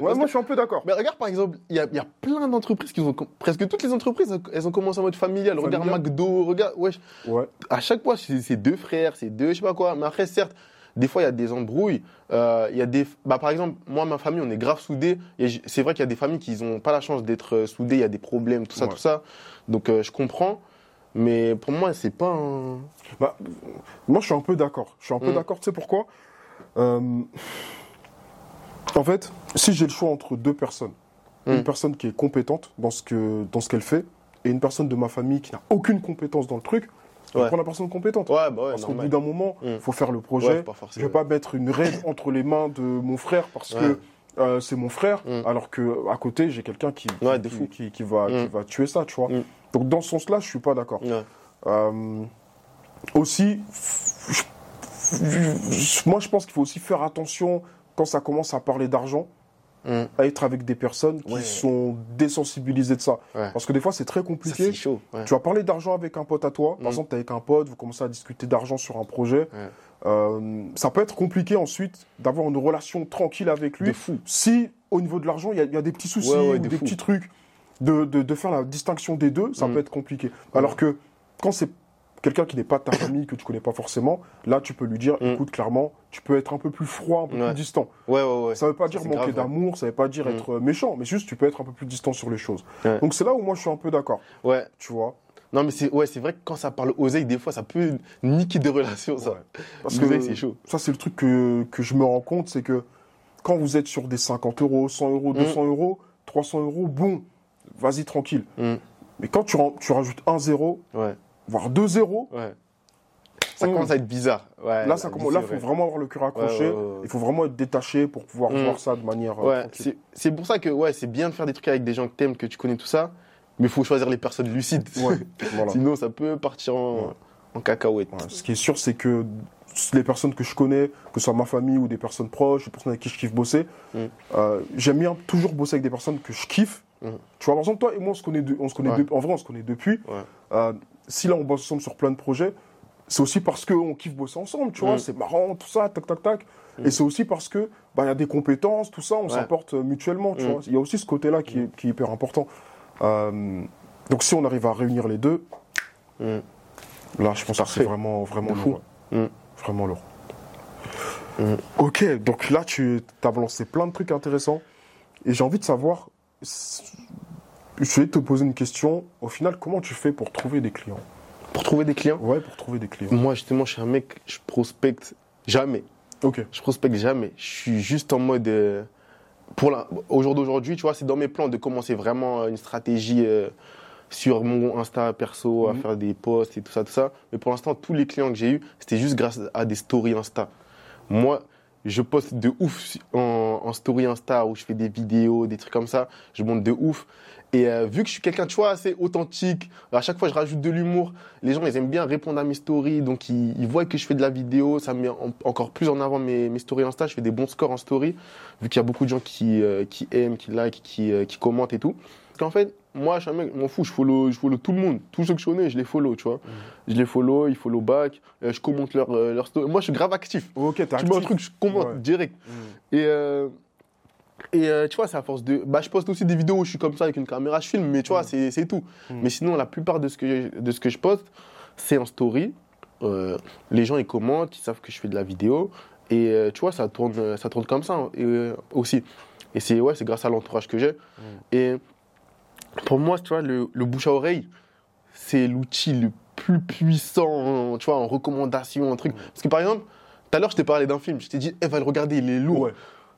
Ouais, moi, je suis un peu d'accord. Mais regarde, par exemple, il y a, il y a plein d'entreprises qui ont. Presque toutes les entreprises, elles ont commencé en mode familial. Regarde. McDo, regarde. Wesh. Ouais. à chaque fois, c'est deux frères, c'est deux, je sais pas quoi. Mais après, certes, des fois, il y a des embrouilles. Euh, Il y a des, bah, par exemple, moi, ma famille, on est grave soudés. Et c'est vrai qu'il y a des familles qui n'ont pas la chance d'être euh, soudées. Il y a des problèmes, tout ça, Ouais. tout ça. Donc, euh, je comprends. Mais pour moi, c'est pas un. Bah, moi, je suis un peu d'accord. Je suis un peu Mm. d'accord. Tu sais pourquoi? Euh, En fait, si j'ai le choix entre deux personnes, Mm. une personne qui est compétente dans ce qu'elle fait et une personne de ma famille qui n'a aucune compétence dans le truc, je Ouais. prendre la personne compétente. Ouais, bah ouais, Parce qu'au bout d'un moment, il Mm. faut faire le projet. je forcément. vais pas mettre une raide entre les mains de mon frère parce que euh, c'est mon frère, Mm. alors que à côté j'ai quelqu'un qui, qui, Ouais, de qui- fou. qui- qui va, Mm. qui va tuer ça, tu vois. Mm. Donc dans ce sens-là, je suis pas d'accord. Ouais. Euh, aussi, moi je pense qu'il faut aussi faire attention quand ça commence à parler d'argent, à être avec des personnes qui Ouais. sont désensibilisées de ça. Ouais. Parce que des fois c'est très compliqué. c'est chaud. Ouais. Tu vas parler d'argent avec un pote à toi. Par exemple, tu avec un pote, vous commencez à discuter d'argent sur un projet. Euh, ça peut être compliqué ensuite d'avoir une relation tranquille avec lui. De fou. Si au niveau de l'argent, il y, a- il y a des petits soucis Ouais, ouais, ou de des petits trucs, de, de- de faire la distinction des deux, ça Mm. peut être compliqué. Alors que quand c'est quelqu'un qui n'est pas de ta famille, que tu connais pas forcément, là tu peux lui dire, Mm. écoute, clairement, tu peux être un peu plus froid, un peu Ouais. plus distant. Ouais, ouais, ouais. Ça veut pas dire manquer d'amour, ça veut pas dire Mm. être méchant, mais juste tu peux être un peu plus distant sur les choses. Ouais. Donc c'est là où moi je suis un peu d'accord, Ouais. tu vois? Non, mais c'est ouais, vrai que quand ça parle oseille, des fois, ça peut niquer des relations, ça. Ouais. Parce que c'est chaud. ça, c'est le truc que, que je me rends compte, c'est que quand vous êtes sur des 50 euros, 100 euros, Mm. 200 euros, 300 euros, bon, vas-y tranquille. Mm. Mais quand tu, rajoutes un zéro, Ouais. voire deux zéros, Ouais. Ça Mm. commence à être bizarre. Ouais, là, ça là, c'est faut vrai. vraiment avoir le cœur accroché. Il faut vraiment être détaché pour pouvoir Mm. voir ça de manière euh, c'est pour ça que ouais, c'est bien de faire des trucs avec des gens que t'aimes, que tu connais tout ça, mais il faut choisir les personnes lucides. Ouais, voilà. Sinon, ça peut partir en, Ouais. en cacahuète. Ouais, Ce qui est sûr, c'est que les personnes que je connais, que ce soit ma famille ou des personnes proches, des personnes avec qui je kiffe bosser, Mm. euh, j'aime bien toujours bosser avec des personnes que je kiffe. Mm. Tu vois, par exemple, toi et moi, on se connaît, de- on se connaît de- en vrai, on se connaît depuis. Euh, si là, on bosse ensemble sur plein de projets, c'est aussi parce qu'on kiffe bosser ensemble, tu vois, Mm. c'est marrant, tout ça, tac, tac, tac. Et c'est aussi parce que bah, il y a des compétences, tout ça, on s'apporte euh, mutuellement, tu vois. Il y a aussi ce côté-là qui est hyper important. Euh, donc si on arrive à réunir les deux, Mm. là, je pense que c'est vraiment, vraiment lourd. Mm. Vraiment lourd. Mm. Ok, donc là, tu as lancé plein de trucs intéressants. Et j'ai envie de savoir, je vais te poser une question. Au final, comment tu fais pour trouver des clients? Pour trouver des clients, Ouais, pour trouver des clients. moi, justement, je suis un mec, je prospecte jamais. Ok. Je prospecte jamais. Je suis juste en mode. euh, pour la, au jour d'aujourd'hui, tu vois, c'est dans mes plans de commencer vraiment euh, une stratégie euh, sur mon Insta perso, à Mhm. faire des posts et tout ça, tout ça. Mais pour l'instant, tous les clients que j'ai eus, c'était juste grâce à des stories Insta. Moi, je poste de ouf en, en story Insta où je fais des vidéos, des trucs comme ça. Je monte de ouf. Et euh, vu que je suis quelqu'un, tu vois, assez authentique, à chaque fois je rajoute de l'humour, les gens ils aiment bien répondre à mes stories, donc ils, ils voient que je fais de la vidéo, ça met en- encore plus en avant mes, mes stories Insta, je fais des bons scores en story, vu qu'il y a beaucoup de gens qui, euh, qui aiment, qui like, qui, euh, qui commentent et tout. Parce qu'en fait, moi je suis un mec, je m'en fous, je follow, je follow tout le monde, tous ceux que je connais, je les follow, tu vois. Je les follow, ils follow back, euh, je commente leur, euh, leur story. Moi je suis grave actif. Ok, t'es Tu actif. mets un truc, je commente Ouais. direct. Mm. Et, euh, et euh, tu vois, c'est à force de. Bah, je poste aussi des vidéos où je suis comme ça avec une caméra, je filme, mais tu vois, Mm. c'est tout. Mm. Mais sinon, la plupart de ce que, je- de ce que je poste, c'est en story. Euh, les gens, ils commentent, ils savent que je fais de la vidéo. Et euh, tu vois, ça tourne, ça tourne comme ça hein, et, aussi. Et c'est ouais, grâce à l'entourage que j'ai. Mm. Et pour moi, tu vois, le, le bouche à oreille, c'est l'outil le plus puissant, tu vois, en recommandation, un truc. Mm. Parce que par exemple, tout à l'heure, je t'ai parlé d'un film, je t'ai dit, eh, va le regarder, il est lourd. Ouais.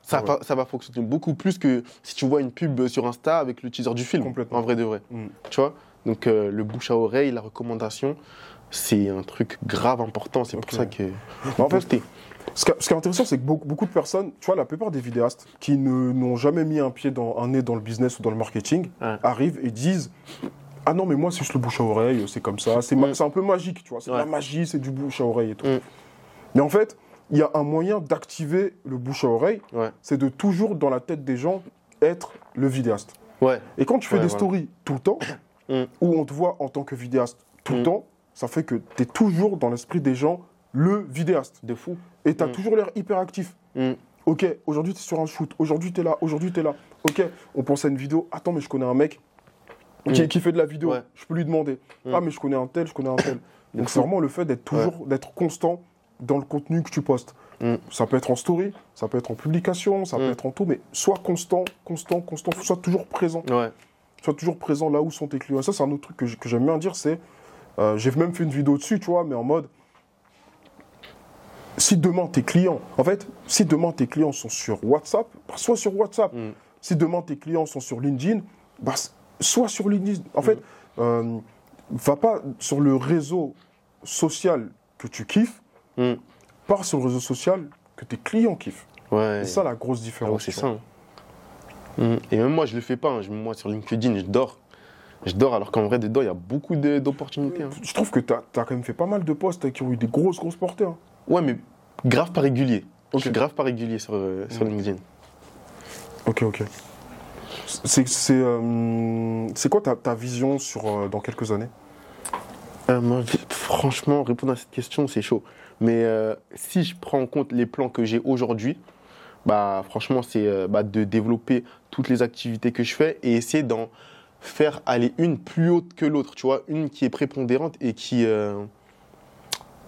Ça, Ouais. va, ça va fonctionner beaucoup plus que si tu vois une pub sur Insta avec le teaser du film. Complètement. En vrai de vrai. Mm. Tu vois? Donc, euh, le bouche à oreille, la recommandation, c'est un truc grave important. C'est pour ça que. En fait. Ce qui, est intéressant, c'est que beaucoup, beaucoup de personnes, tu vois, la plupart des vidéastes qui n'ont jamais mis un pied dans un nez dans le business ou dans le marketing Ouais. arrivent et disent Ah non, mais moi, c'est juste le bouche à oreille, c'est comme ça. C'est ma- Mm. un peu magique, tu vois. C'est de la Ouais. magie, c'est du bouche à oreille et tout. Mm. Mais en fait, il y a un moyen d'activer le bouche à oreille, Ouais. c'est de toujours, dans la tête des gens, être le vidéaste. Ouais. Et quand tu fais Ouais, des stories tout le temps, Mm. où on te voit en tant que vidéaste tout le Mm. temps, ça fait que tu es toujours dans l'esprit des gens le vidéaste. De fou. Et tu as Mm. toujours l'air hyper actif. Mm. Ok, aujourd'hui tu es sur un shoot, aujourd'hui tu es là, aujourd'hui tu es là. Ok, on pense à une vidéo. Attends, mais je connais un mec qui, Mm. qui fait de la vidéo. Je peux lui demander. Mm. Ah, mais je connais un tel, je connais un tel. Donc c'est vraiment le fait d'être toujours, d'être constant dans le contenu que tu postes. Mm. Ça peut être en story, ça peut être en publication, ça peut Mm. être en tout, mais sois constant, constant, constant, sois toujours présent. Ouais. Sois toujours présent là où sont tes clients. Et ça, c'est un autre truc que j'aime bien dire, c'est, euh, j'ai même fait une vidéo dessus, tu vois, mais en mode, si demain tes clients, en fait, si demain tes clients sont sur WhatsApp, bah, sois sur WhatsApp. Mm. Si demain tes clients sont sur LinkedIn, bah, sois sur LinkedIn. En fait, euh, va pas sur le réseau social que tu kiffes, Mm. pars sur le réseau social que tes clients kiffent. Ouais. C'est ça la grosse Ah différence. c'est tu ça. hein. Mm. Et même moi, je le fais pas. hein. Moi, sur LinkedIn, je dors. Je dors alors qu'en vrai, dedans, il y a beaucoup d'opportunités. hein. Je trouve que tu as, quand même fait pas mal de posts qui ont eu des grosses, grosses portées. hein. Ouais, mais grave pas régulier. Ok. Je suis grave pas régulier sur, euh, sur Mm. LinkedIn. Ok, ok. C'est c'est, euh, c'est quoi ta, ta vision sur euh, dans quelques années? Euh, v- franchement, répondre à cette question, c'est chaud. Mais euh, si je prends en compte les plans que j'ai aujourd'hui, bah, franchement, c'est euh, bah, de développer toutes les activités que je fais et essayer d'en faire aller une plus haute que l'autre, tu vois, une qui est prépondérante et qui, euh,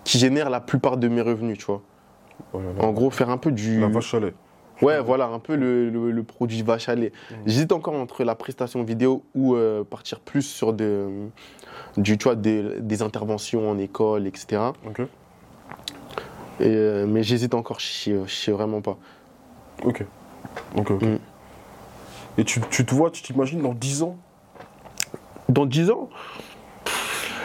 qui génère la plupart de mes revenus, tu vois. Là là. En gros, faire un peu du... La vache à lait. Ouais, voilà, un peu le, le- le produit vache à lait. Mm. J'hésite encore entre la prestation vidéo ou euh, partir plus sur de, du, tu vois, des, des interventions en école, etc. Ok. Et, euh, mais j'hésite encore, je sais, vraiment pas. Ok. Ok, ok. Mm. Et tu, tu te vois, tu t'imagines dans 10 ans? Dans 10 ans?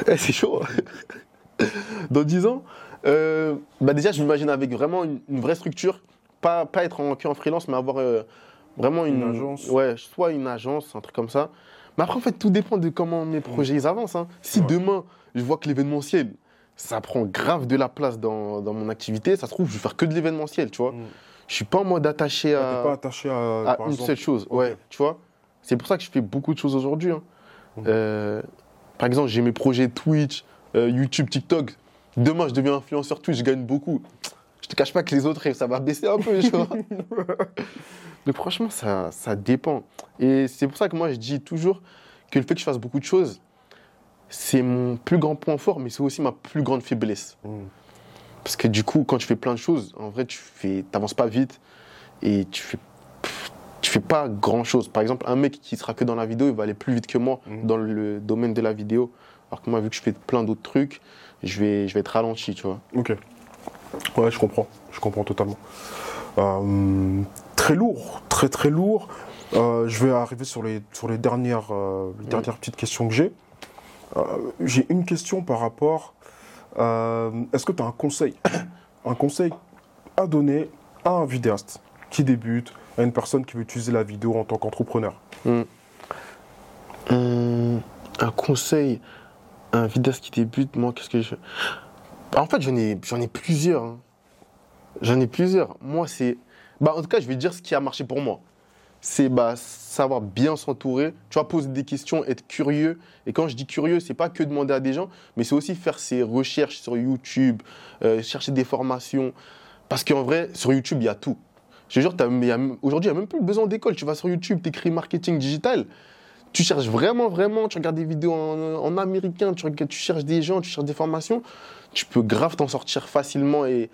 Eh, C'est chaud. Dans 10 ans euh, bah Déjà, je m'imagine avec vraiment une, une vraie structure. Pas, pas être en, freelance, mais avoir euh, vraiment une, Une agence. Ouais, soit une agence, un truc comme ça. Mais après, en fait, tout dépend de comment mes projets ils avancent. hein. Si Ouais. demain, je vois que l'événementiel, ça prend grave de la place dans, dans mon activité, ça se trouve, je vais faire que de l'événementiel, tu vois. Mm. Je suis pas en mode attaché à pas attaché à, à par une exemple- seule chose. Ouais, tu vois. C'est pour ça que je fais beaucoup de choses aujourd'hui. hein. Mhm. Euh, par exemple, j'ai mes projets Twitch, euh, YouTube, TikTok. Demain, je deviens influenceur Twitch, je gagne beaucoup. Je te cache pas que les autres, ça va baisser un peu, tu vois. Mais franchement, ça, ça dépend. Et c'est pour ça que moi, je dis toujours que le fait que je fasse beaucoup de choses, c'est mon plus grand point fort, mais c'est aussi ma plus grande faiblesse. Mm. Parce que du coup, quand tu fais plein de choses, en vrai, tu fais, t'avances pas vite et tu fais, tu fais pas grand chose. Par exemple, un mec qui sera que dans la vidéo, il va aller plus vite que moi Mhm. dans le domaine de la vidéo. Alors que moi, vu que je fais plein d'autres trucs, je vais, je vais être ralenti, tu vois. Ok. Ouais, je comprends. Je comprends totalement. Euh, très lourd, très très lourd. Euh, je vais arriver sur les, sur les, dernières, euh, dernières petites questions que j'ai. J'ai une question par rapport. Est-ce que tu as un conseil Un conseil à donner à un vidéaste qui débute, à une personne qui veut utiliser la vidéo en tant qu'entrepreneur? Hum, un conseil, un vidéaste qui débute, moi, qu'est-ce que je. En fait, j'en ai, plusieurs. hein. J'en ai plusieurs. Moi, c'est. Bah, en tout cas, je vais dire ce qui a marché pour moi. C'est bah, savoir bien s'entourer, tu vois, poser des questions, être curieux. Et quand je dis curieux, c'est pas que demander à des gens, mais c'est aussi faire ses recherches sur YouTube, euh, chercher des formations. Parce qu'en vrai, sur YouTube, il y a tout. Je te jure, aujourd'hui, il n'y a même plus besoin d'école. Tu vas sur YouTube, tu écris marketing digital tu cherches vraiment, vraiment, tu regardes des vidéos en, en américain, tu, cherches des gens, tu cherches des formations, tu peux grave t'en sortir facilement et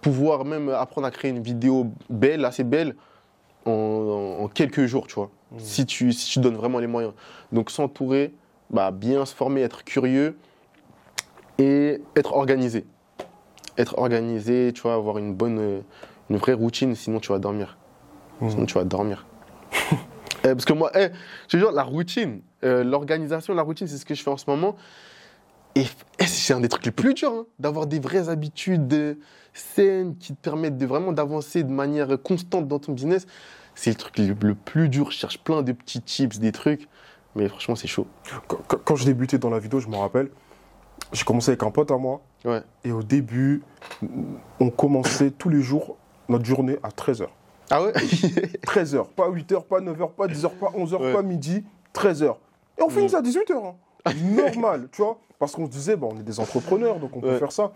pouvoir même apprendre à créer une vidéo belle, assez belle, en, quelques jours, tu vois, si, tu, si tu donnes vraiment les moyens. Donc s'entourer, bah, bien se former, être curieux, et être organisé. Être organisé, tu vois, avoir une bonne, une vraie routine, sinon tu vas dormir. Mhm. Sinon tu vas dormir. Eh, parce que moi, eh, je te jure, la routine, euh, l'organisation, la routine, c'est ce que je fais en ce moment. Et, eh, c'est un des trucs les plus durs, hein, d'avoir des vraies habitudes euh, saines qui te permettent de vraiment d'avancer de manière constante dans ton business. C'est le truc le, le plus dur. Je cherche plein de petits tips, des trucs. Mais franchement, c'est chaud. Quand, quand- quand je débutais dans la vidéo, je me rappelle, j'ai commencé avec un pote à moi. Ouais. Et au début, on commençait tous les jours notre journée à 13h. Ah ouais 13h, pas 8h, pas 9h, pas 10h, pas 11h, Ouais. pas midi, 13h. Et on finissait à 18h. hein. Normal, tu vois. Parce qu'on se disait, bah, on est des entrepreneurs, donc on peut Ouais. faire ça.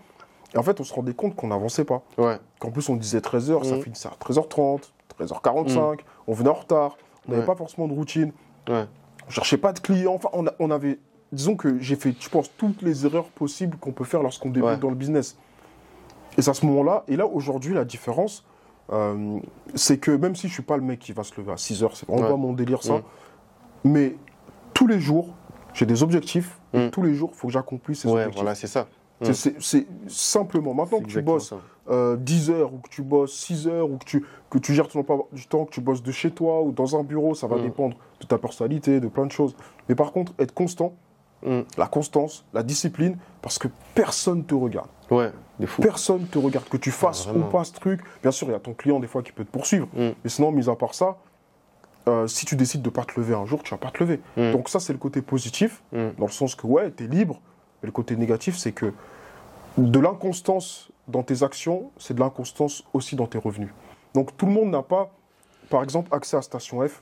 Et en fait, on se rendait compte qu'on n'avançait pas. Ouais. Qu'en plus, on disait 13h, ça Mhm. finissait à 13h30, 13h45, on venait en retard, on n'avait pas forcément de routine, on cherchait pas de clients. Enfin, on, a- on avait. Disons que j'ai fait, je pense, toutes les erreurs possibles qu'on peut faire lorsqu'on débute dans le business. Et c'est à ce moment-là, et là, aujourd'hui, la différence, euh, c'est que même si je suis pas le mec qui va se lever à 6 heures, c'est vraiment Ouais. pas mon délire, ça. Mais tous les jours, j'ai des objectifs, Mhm. tous les jours, il faut que j'accomplisse ces Ouais, objectifs. voilà, c'est ça. C'est-. C'est c'est simplement, maintenant que tu bosses euh, 10 heures ou que tu bosses 6 heures ou que tu, que tu gères ton emploi du temps, que tu bosses de chez toi ou dans un bureau, ça va Mm. dépendre de ta personnalité, de plein de choses. Mais par contre, être constant, Mm. la constance, la discipline, parce que personne te regarde. Ouais. Personne te regarde. Que tu fasses ou pas ce truc, bien sûr, il y a ton client des fois qui peut te poursuivre. Mm. Mais sinon, mis à part ça, euh, si tu décides de pas te lever un jour, tu vas pas te lever. Mm. Donc ça, c'est le côté positif, Mm. dans le sens que ouais, tu es libre. Mais le côté négatif, c'est que de l'inconstance dans tes actions, c'est de l'inconstance aussi dans tes revenus. Donc tout le monde n'a pas, par exemple, accès à Station F.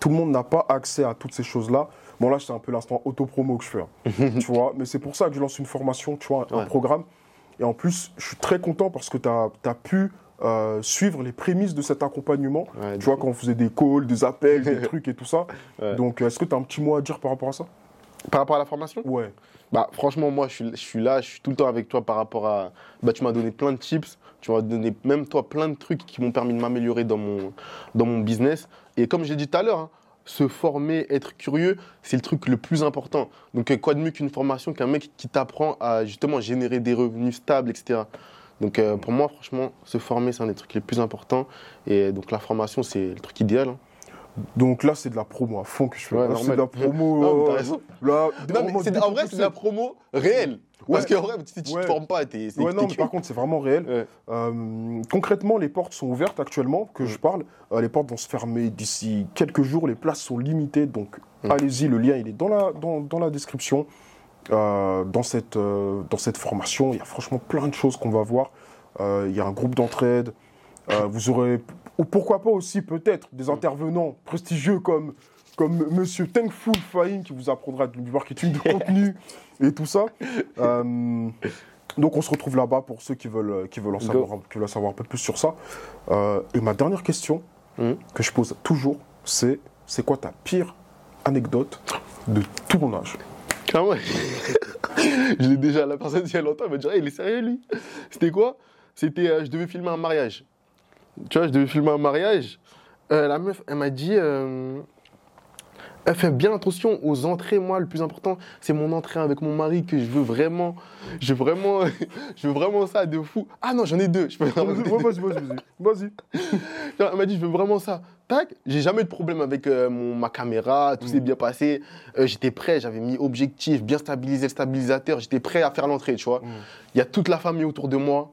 Tout le monde n'a pas accès à toutes ces choses-là. Bon là, c'est un peu l'instant auto-promo que je fais. hein. tu vois, mais c'est pour ça que je lance une formation, tu vois, un programme. Et en plus, je suis très content parce que tu as, pu euh, suivre les prémices de cet accompagnement. Ouais, Tu vois, quand on faisait des calls, des appels, des trucs et tout ça. Ouais. Donc, est-ce que tu as un petit mot à dire par rapport à ça? Par rapport à la formation? Ouais. Bah, franchement, moi, je suis, je suis là, je suis tout le temps avec toi par rapport à. Bah, tu m'as donné plein de tips, tu m'as donné même toi plein de trucs qui m'ont permis de m'améliorer dans mon, dans mon business. Et comme j'ai dit tout à l'heure, hein, se former, être curieux, c'est le truc le plus important. Donc, euh, quoi de mieux qu'une formation qu'un mec qui t'apprend à justement générer des revenus stables, etc. Donc, euh, pour moi, franchement, se former, c'est un des trucs les plus importants. Et donc, la formation, c'est le truc idéal. hein. Donc là, c'est de la promo à fond que je fais. Ouais, c'est de la promo. Non, mais t'as euh, raison. là, Non, mais en vrai, c'est de la promo réelle. Parce qu'en vrai, si tu Ouais. te formes pas, t'es. Ouais, non, mais par contre, c'est vraiment réel. Euh, concrètement, les portes sont ouvertes actuellement, que je parle. Euh, les portes vont se fermer d'ici quelques jours. Les places sont limitées, donc allez-y. Le lien, il est dans la, dans, dans la description. Euh, dans, cette, euh, dans cette formation, il y a franchement plein de choses qu'on va voir. Euh, il y a un groupe d'entraide. Vous aurez, ou pourquoi pas aussi peut-être, des intervenants prestigieux comme, comme Monsieur Thankful Fahim qui vous apprendra du marketing de contenu et tout ça. Euh, donc on se retrouve là-bas pour ceux qui veulent, qui veulent, en savoir, un- qui veulent en savoir un peu plus sur ça. Euh, et ma dernière question Mhm. que je pose toujours, c'est c'est quoi ta pire anecdote de tournage? Ah ouais. je l'ai déjà, la personne, il y a longtemps, elle m'a dit, il est sérieux, lui? C'était quoi? C'était, euh, je devais filmer un mariage. Tu vois, je devais filmer un mariage. Euh, la meuf, elle m'a dit, elle fait bien attention aux entrées. Moi, le plus important, c'est mon entrée avec mon mari que je veux vraiment, je veux vraiment, je veux vraiment ça de fou. Ah non, j'en ai deux. Je peux Vas-y, vas-y, vas-y. Elle m'a dit, je veux vraiment ça. Tac, j'ai jamais eu de problème avec euh, mon, ma caméra, tout s'est bien passé. Euh, j'étais prêt, j'avais mis objectif, bien stabilisé le stabilisateur, j'étais prêt à faire l'entrée, tu vois. Mm. Il y a toute la famille autour de moi,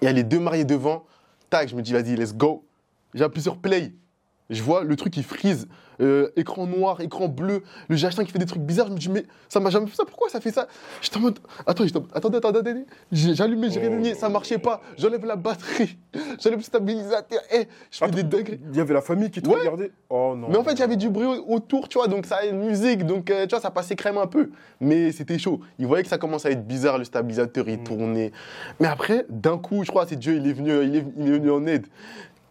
il y a les deux mariés devant. Tac, je me dis, vas-y, let's go. J'appuie sur play. Je vois le truc qui frise, euh, écran noir, écran bleu, le GH5 qui fait des trucs bizarres. Je me dis, mais ça m'a jamais fait ça, pourquoi ça fait ça? J'étais en mode, attends, attendez, attendez, attendez. J'allumais, j'ai rallumé, ça marchait pas. J'enlève la batterie, j'enlève le stabilisateur. Eh, je fais Attends, des dingueries. Il y avait la famille qui te Ouais. regardait? Oh non. Mais en fait, il y avait du bruit au- autour, tu vois, donc ça a une musique, donc euh, tu vois, ça passait crème un peu. Mais c'était chaud. Ils voyaient que ça commençait à être bizarre, le stabilisateur, il Mm. tournait. Mais après, d'un coup, je crois, c'est Dieu, il est venu, il est, il est venu en aide.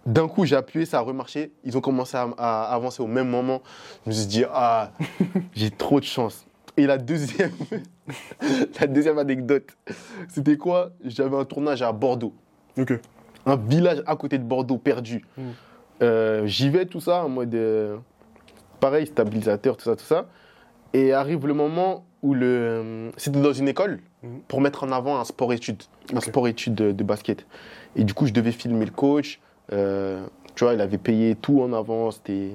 D'un coup, j'ai appuyé, ça a remarché. Ils ont commencé à, à avancer au même moment. Je me suis dit, ah, j'ai trop de chance. Et la deuxième, la deuxième anecdote, c'était quoi? J'avais un tournage à Bordeaux Ok. un village à côté de Bordeaux perdu. Mm. Euh, J'y vais, tout ça, en mode. euh, pareil, stabilisateur, tout ça, tout ça. Et arrive le moment où le, euh, c'était dans une école Mhm. pour mettre en avant un sport-études, un Ok. sport-études de, de basket. Et du coup, je devais filmer le coach. Euh, tu vois, il avait payé tout en avant, c'était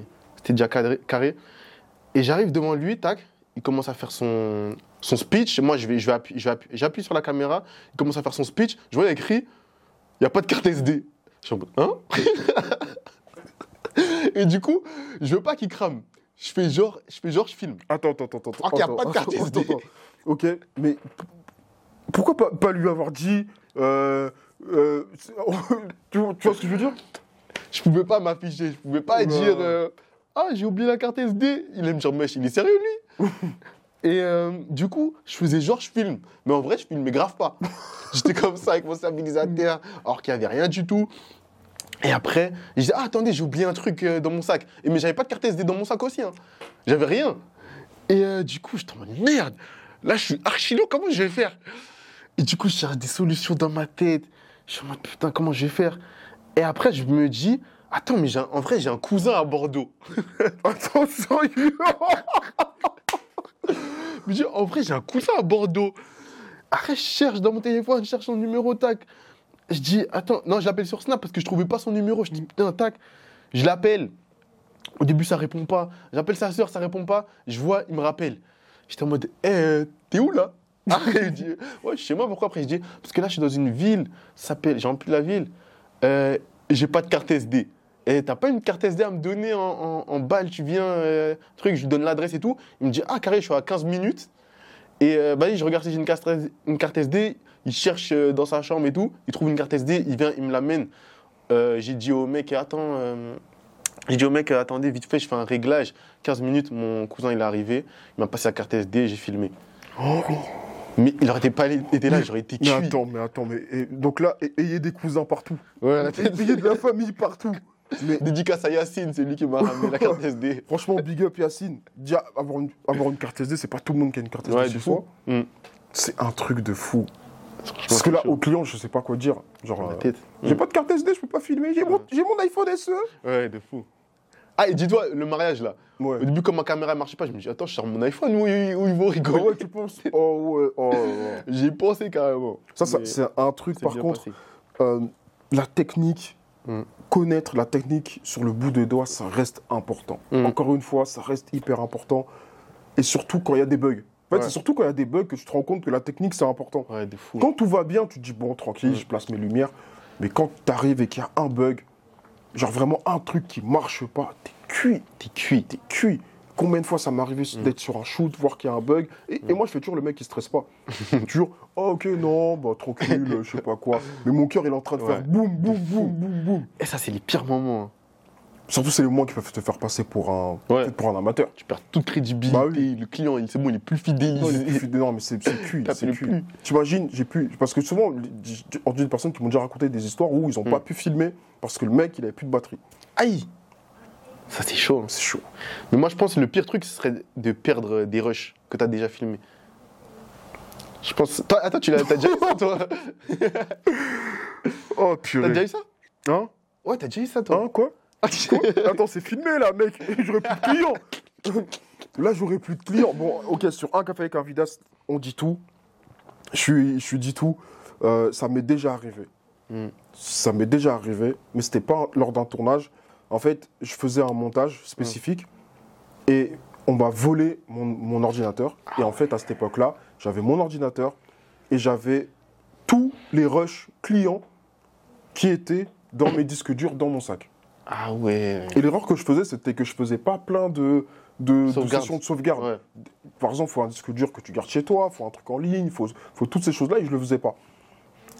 déjà carré. Et j'arrive devant lui, tac, il commence à faire son, son speech. Moi, je vais, je vais appuyer, j'appuie sur la caméra, il commence à faire son speech. Je vois, il a écrit, il n'y a pas de carte SD. Je suis en mode, hein? Et du coup, je veux pas qu'il crame. Je fais genre, je fais genre, je filme. Attends, attends, attends. attends, Ah, qu'il y a pas de carte SD. attends. Ok, mais pourquoi pas, pas lui avoir dit. euh, euh, tu, vois- tu vois ce que je veux dire? Je pouvais pas m'afficher, je pouvais pas dire euh, Ah, j'ai oublié la carte SD. Il allait me dire Mèche, il est sérieux lui? Et euh, du coup, je faisais genre je filme. Mais en vrai, je filmais grave pas. J'étais comme ça avec mon stabilisateur, alors qu'il n'y avait rien du tout. Et après, je disais Ah, attendez, j'ai oublié un truc dans mon sac. Et mais j'avais pas de carte SD dans mon sac aussi. hein. J'avais rien. Et euh, du coup, j'étais en mode Merde, là je suis archi lourd, comment je vais faire? Et du coup, je cherche des solutions dans ma tête. Je suis en mode Putain, comment je vais faire? Et après, je me dis Attends, mais en vrai, j'ai un cousin à Bordeaux. Sérieux Je me dis, en vrai, j'ai un cousin à Bordeaux. Après, je cherche dans mon téléphone, je cherche son numéro, tac. Je dis, attends, non, je l'appelle sur Snap parce que je trouvais pas son numéro. Je dis, putain, tac. Je l'appelle. Au début, ça répond pas. J'appelle sa soeur, ça répond pas. Je vois, il me rappelle. J'étais en mode, eh, t'es où là? Après, il dit, ouais, je moi. Pourquoi Après, je dis, parce que là, je suis dans une ville, ça s'appelle, j'ai rempli la ville. Euh, j'ai pas de carte SD. Et t'as pas une carte SD à me donner en, en, balle, tu viens, euh, truc, je lui donne l'adresse et tout. Il me dit, ah, carré, je suis à 15 minutes. Et euh, bah, je regarde si j'ai une carte, SD. Il cherche euh, dans sa chambre et tout. Il trouve une carte SD, il vient, il me l'amène. J'ai dit au mec, attends, j'ai dit au mec, attendez, vite fait, je fais un réglage. 15 minutes, mon cousin, il est arrivé. Il m'a passé la carte SD, j'ai filmé. Oh, Mais il aurait été pas été là, j'aurais été cuit. Mais attends, mais attends, mais. et- donc là, et- ayez des cousins partout. Ouais. Ayez de la famille partout. Mais Dédicace à Yacine, c'est lui qui m'a ramené la carte SD. franchement, big up Yacine. Déjà, avoir une, avoir une carte SD, c'est pas tout le monde qui a une carte SD Ouais, chez soi. fou. Mm. C'est un truc de fou. Parce que là, au client, je sais pas quoi dire. Genre, euh, j'ai Mm. pas de carte SD, je peux pas filmer. J'ai mon, j'ai mon iPhone SE. Ouais, de fou. Ah, et dis-toi, le mariage là. Ouais. Au début, comme ma caméra marchait pas, je me dis, attends, je sors mon iPhone ou ils, ou ils vont rigoler. ouais, tu penses Oh ouais, oh, ouais. J'y ai pensé carrément. Ça, ça c'est un truc, par contre, euh, la technique, Mm. connaître la technique sur le bout des doigts, ça reste important. Mm. Encore une fois, ça reste hyper important. Et surtout quand il y a des bugs. En fait, Ouais. c'est surtout quand il y a des bugs que tu te rends compte que la technique, c'est important. Ouais. Quand tout va bien, tu te dis, bon, tranquille, Mm. je place mes lumières. Mais quand tu arrives et qu'il y a un bug, genre vraiment un truc qui marche pas, t'es cuit. T'es cuit. T'es cuit. Combien de fois ça m'est arrivé Mm. d'être sur un shoot, voir qu'il y a un bug, et, et moi je fais toujours le mec qui stresse pas. toujours, oh, ok, non, bah tranquille, je sais pas quoi. Mais mon cœur il est en train de Ouais. faire boum, boum, boum, boum, boum. Et ça, c'est les pires moments. hein. Surtout, c'est les moments qui peuvent te faire passer pour un, Ouais. pour un amateur. Tu perds toute crédibilité. Bah oui. Le client, il- c'est bon, il est plus Non, il est fidélisé. plus- non, mais c'est cuit. C'est cuit. plus. T'imagines, j'ai pu. Parce que souvent, j'ai entendu des personnes qui m'ont déjà raconté des histoires où ils ont Mm. pas pu filmer parce que le mec il avait plus de batterie. Aïe Ça, c'est chaud. hein. C'est chaud. Mais moi, je pense que le pire truc, ce serait de perdre des rushs que t'as déjà filmés. Je pense. Toi, attends, tu l'as t'as déjà eu ça, toi? Oh T'as purée. déjà eu ça? Hein? Ouais, t'as déjà eu ça, toi Hein, quoi? Quoi Attends, c'est filmé là, mec. J'aurais plus de clients. Là, j'aurais plus de clients. Bon, ok, sur un café avec un vidast, on dit tout. Je suis, je suis dit tout. Euh, ça m'est déjà arrivé. Mm. Ça m'est déjà arrivé, mais c'était pas lors d'un tournage. En fait, je faisais un montage spécifique et on m'a volé mon, mon ordinateur. Et en fait, à cette époque-là, j'avais mon ordinateur et j'avais tous les rushs clients qui étaient dans mes disques durs dans mon sac. Ah ouais. Et l'erreur que je faisais, c'était que je faisais pas plein de, de, de Sauvegarde. sessions de sauvegarde. Ouais. Par exemple, il faut un disque dur que tu gardes chez toi, il faut un truc en ligne, il faut, faut toutes ces choses-là et je le faisais pas.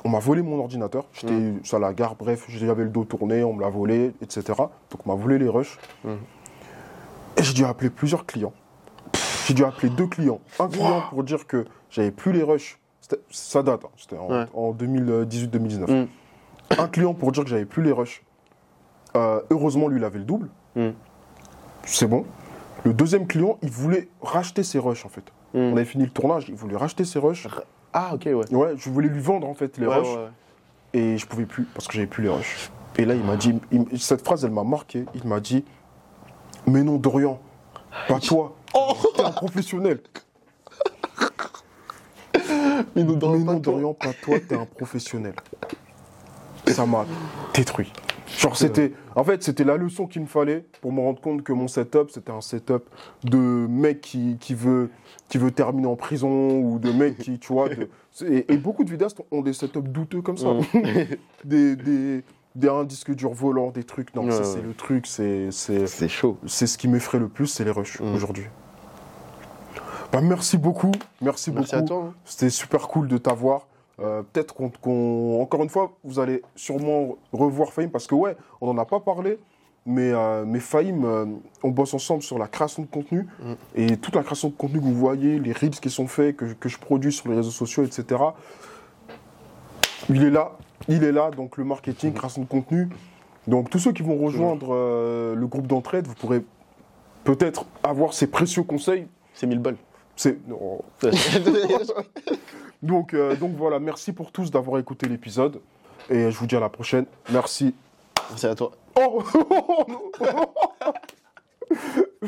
On m'a volé mon ordinateur, j'étais Mm. à la gare, bref, j'avais le dos tourné, on me l'a volé, etc. Donc on m'a volé les rushs. Mm. Et j'ai dû appeler plusieurs clients. J'ai dû appeler deux clients. Un client pour dire que j'avais plus les rushs. Ça date, hein, c'était en, Ouais. en 2018-2019. Mm. Un client pour dire que j'avais plus les rushs. Euh, heureusement, lui, il avait le double. Mm. C'est bon. Le deuxième client, il voulait racheter ses rushs, en fait. Mm. On avait fini le tournage, il voulait racheter ses rushs. Ah, ok, ouais. Ouais, je voulais lui vendre, en fait, les Ouais, rushs. ouais. Et je pouvais plus, parce que j'avais plus les rushs. Et là, il m'a dit, il- cette phrase, elle m'a marqué. Il m'a dit, mais non, Dorian, pas toi. Oh T'es un professionnel. Mais non. Dorian, pas toi, t'es un professionnel. Ça m'a détruit. Genre, c'était. En fait, c'était la leçon qu'il me fallait pour me rendre compte que mon setup, c'était un setup de mec qui, qui, veut, qui veut terminer en prison ou de mec qui, tu vois. de- et, et beaucoup de vidéastes ont des setups douteux comme ça. des, des, des un disque dur volant, des trucs. Non, Ouais, c'est le truc, c'est. c'est- C'est chaud. c'est ce qui m'effraie le plus, c'est les rushs Mm. aujourd'hui. Bah, merci beaucoup, merci, Merci à beaucoup. toi. hein. C'était super cool de t'avoir. Euh, Peut-être qu'on, encore une fois, vous allez sûrement revoir Fahim parce que ouais, on n'en a pas parlé, mais, euh, mais Fahim, euh, on bosse ensemble sur la création de contenu Mm. et toute la création de contenu que vous voyez, les reels qui sont faits, que, que je produis sur les réseaux sociaux, etc. Il est là, il est là, donc le marketing, création de contenu. Donc tous ceux qui vont rejoindre euh, le groupe d'entraide, vous pourrez peut-être avoir ces précieux conseils. C'est 1000 balles. C'est non. Donc, euh, donc voilà, merci pour tous d'avoir écouté l'épisode. Et je vous dis à la prochaine. Merci. Merci à toi. Oh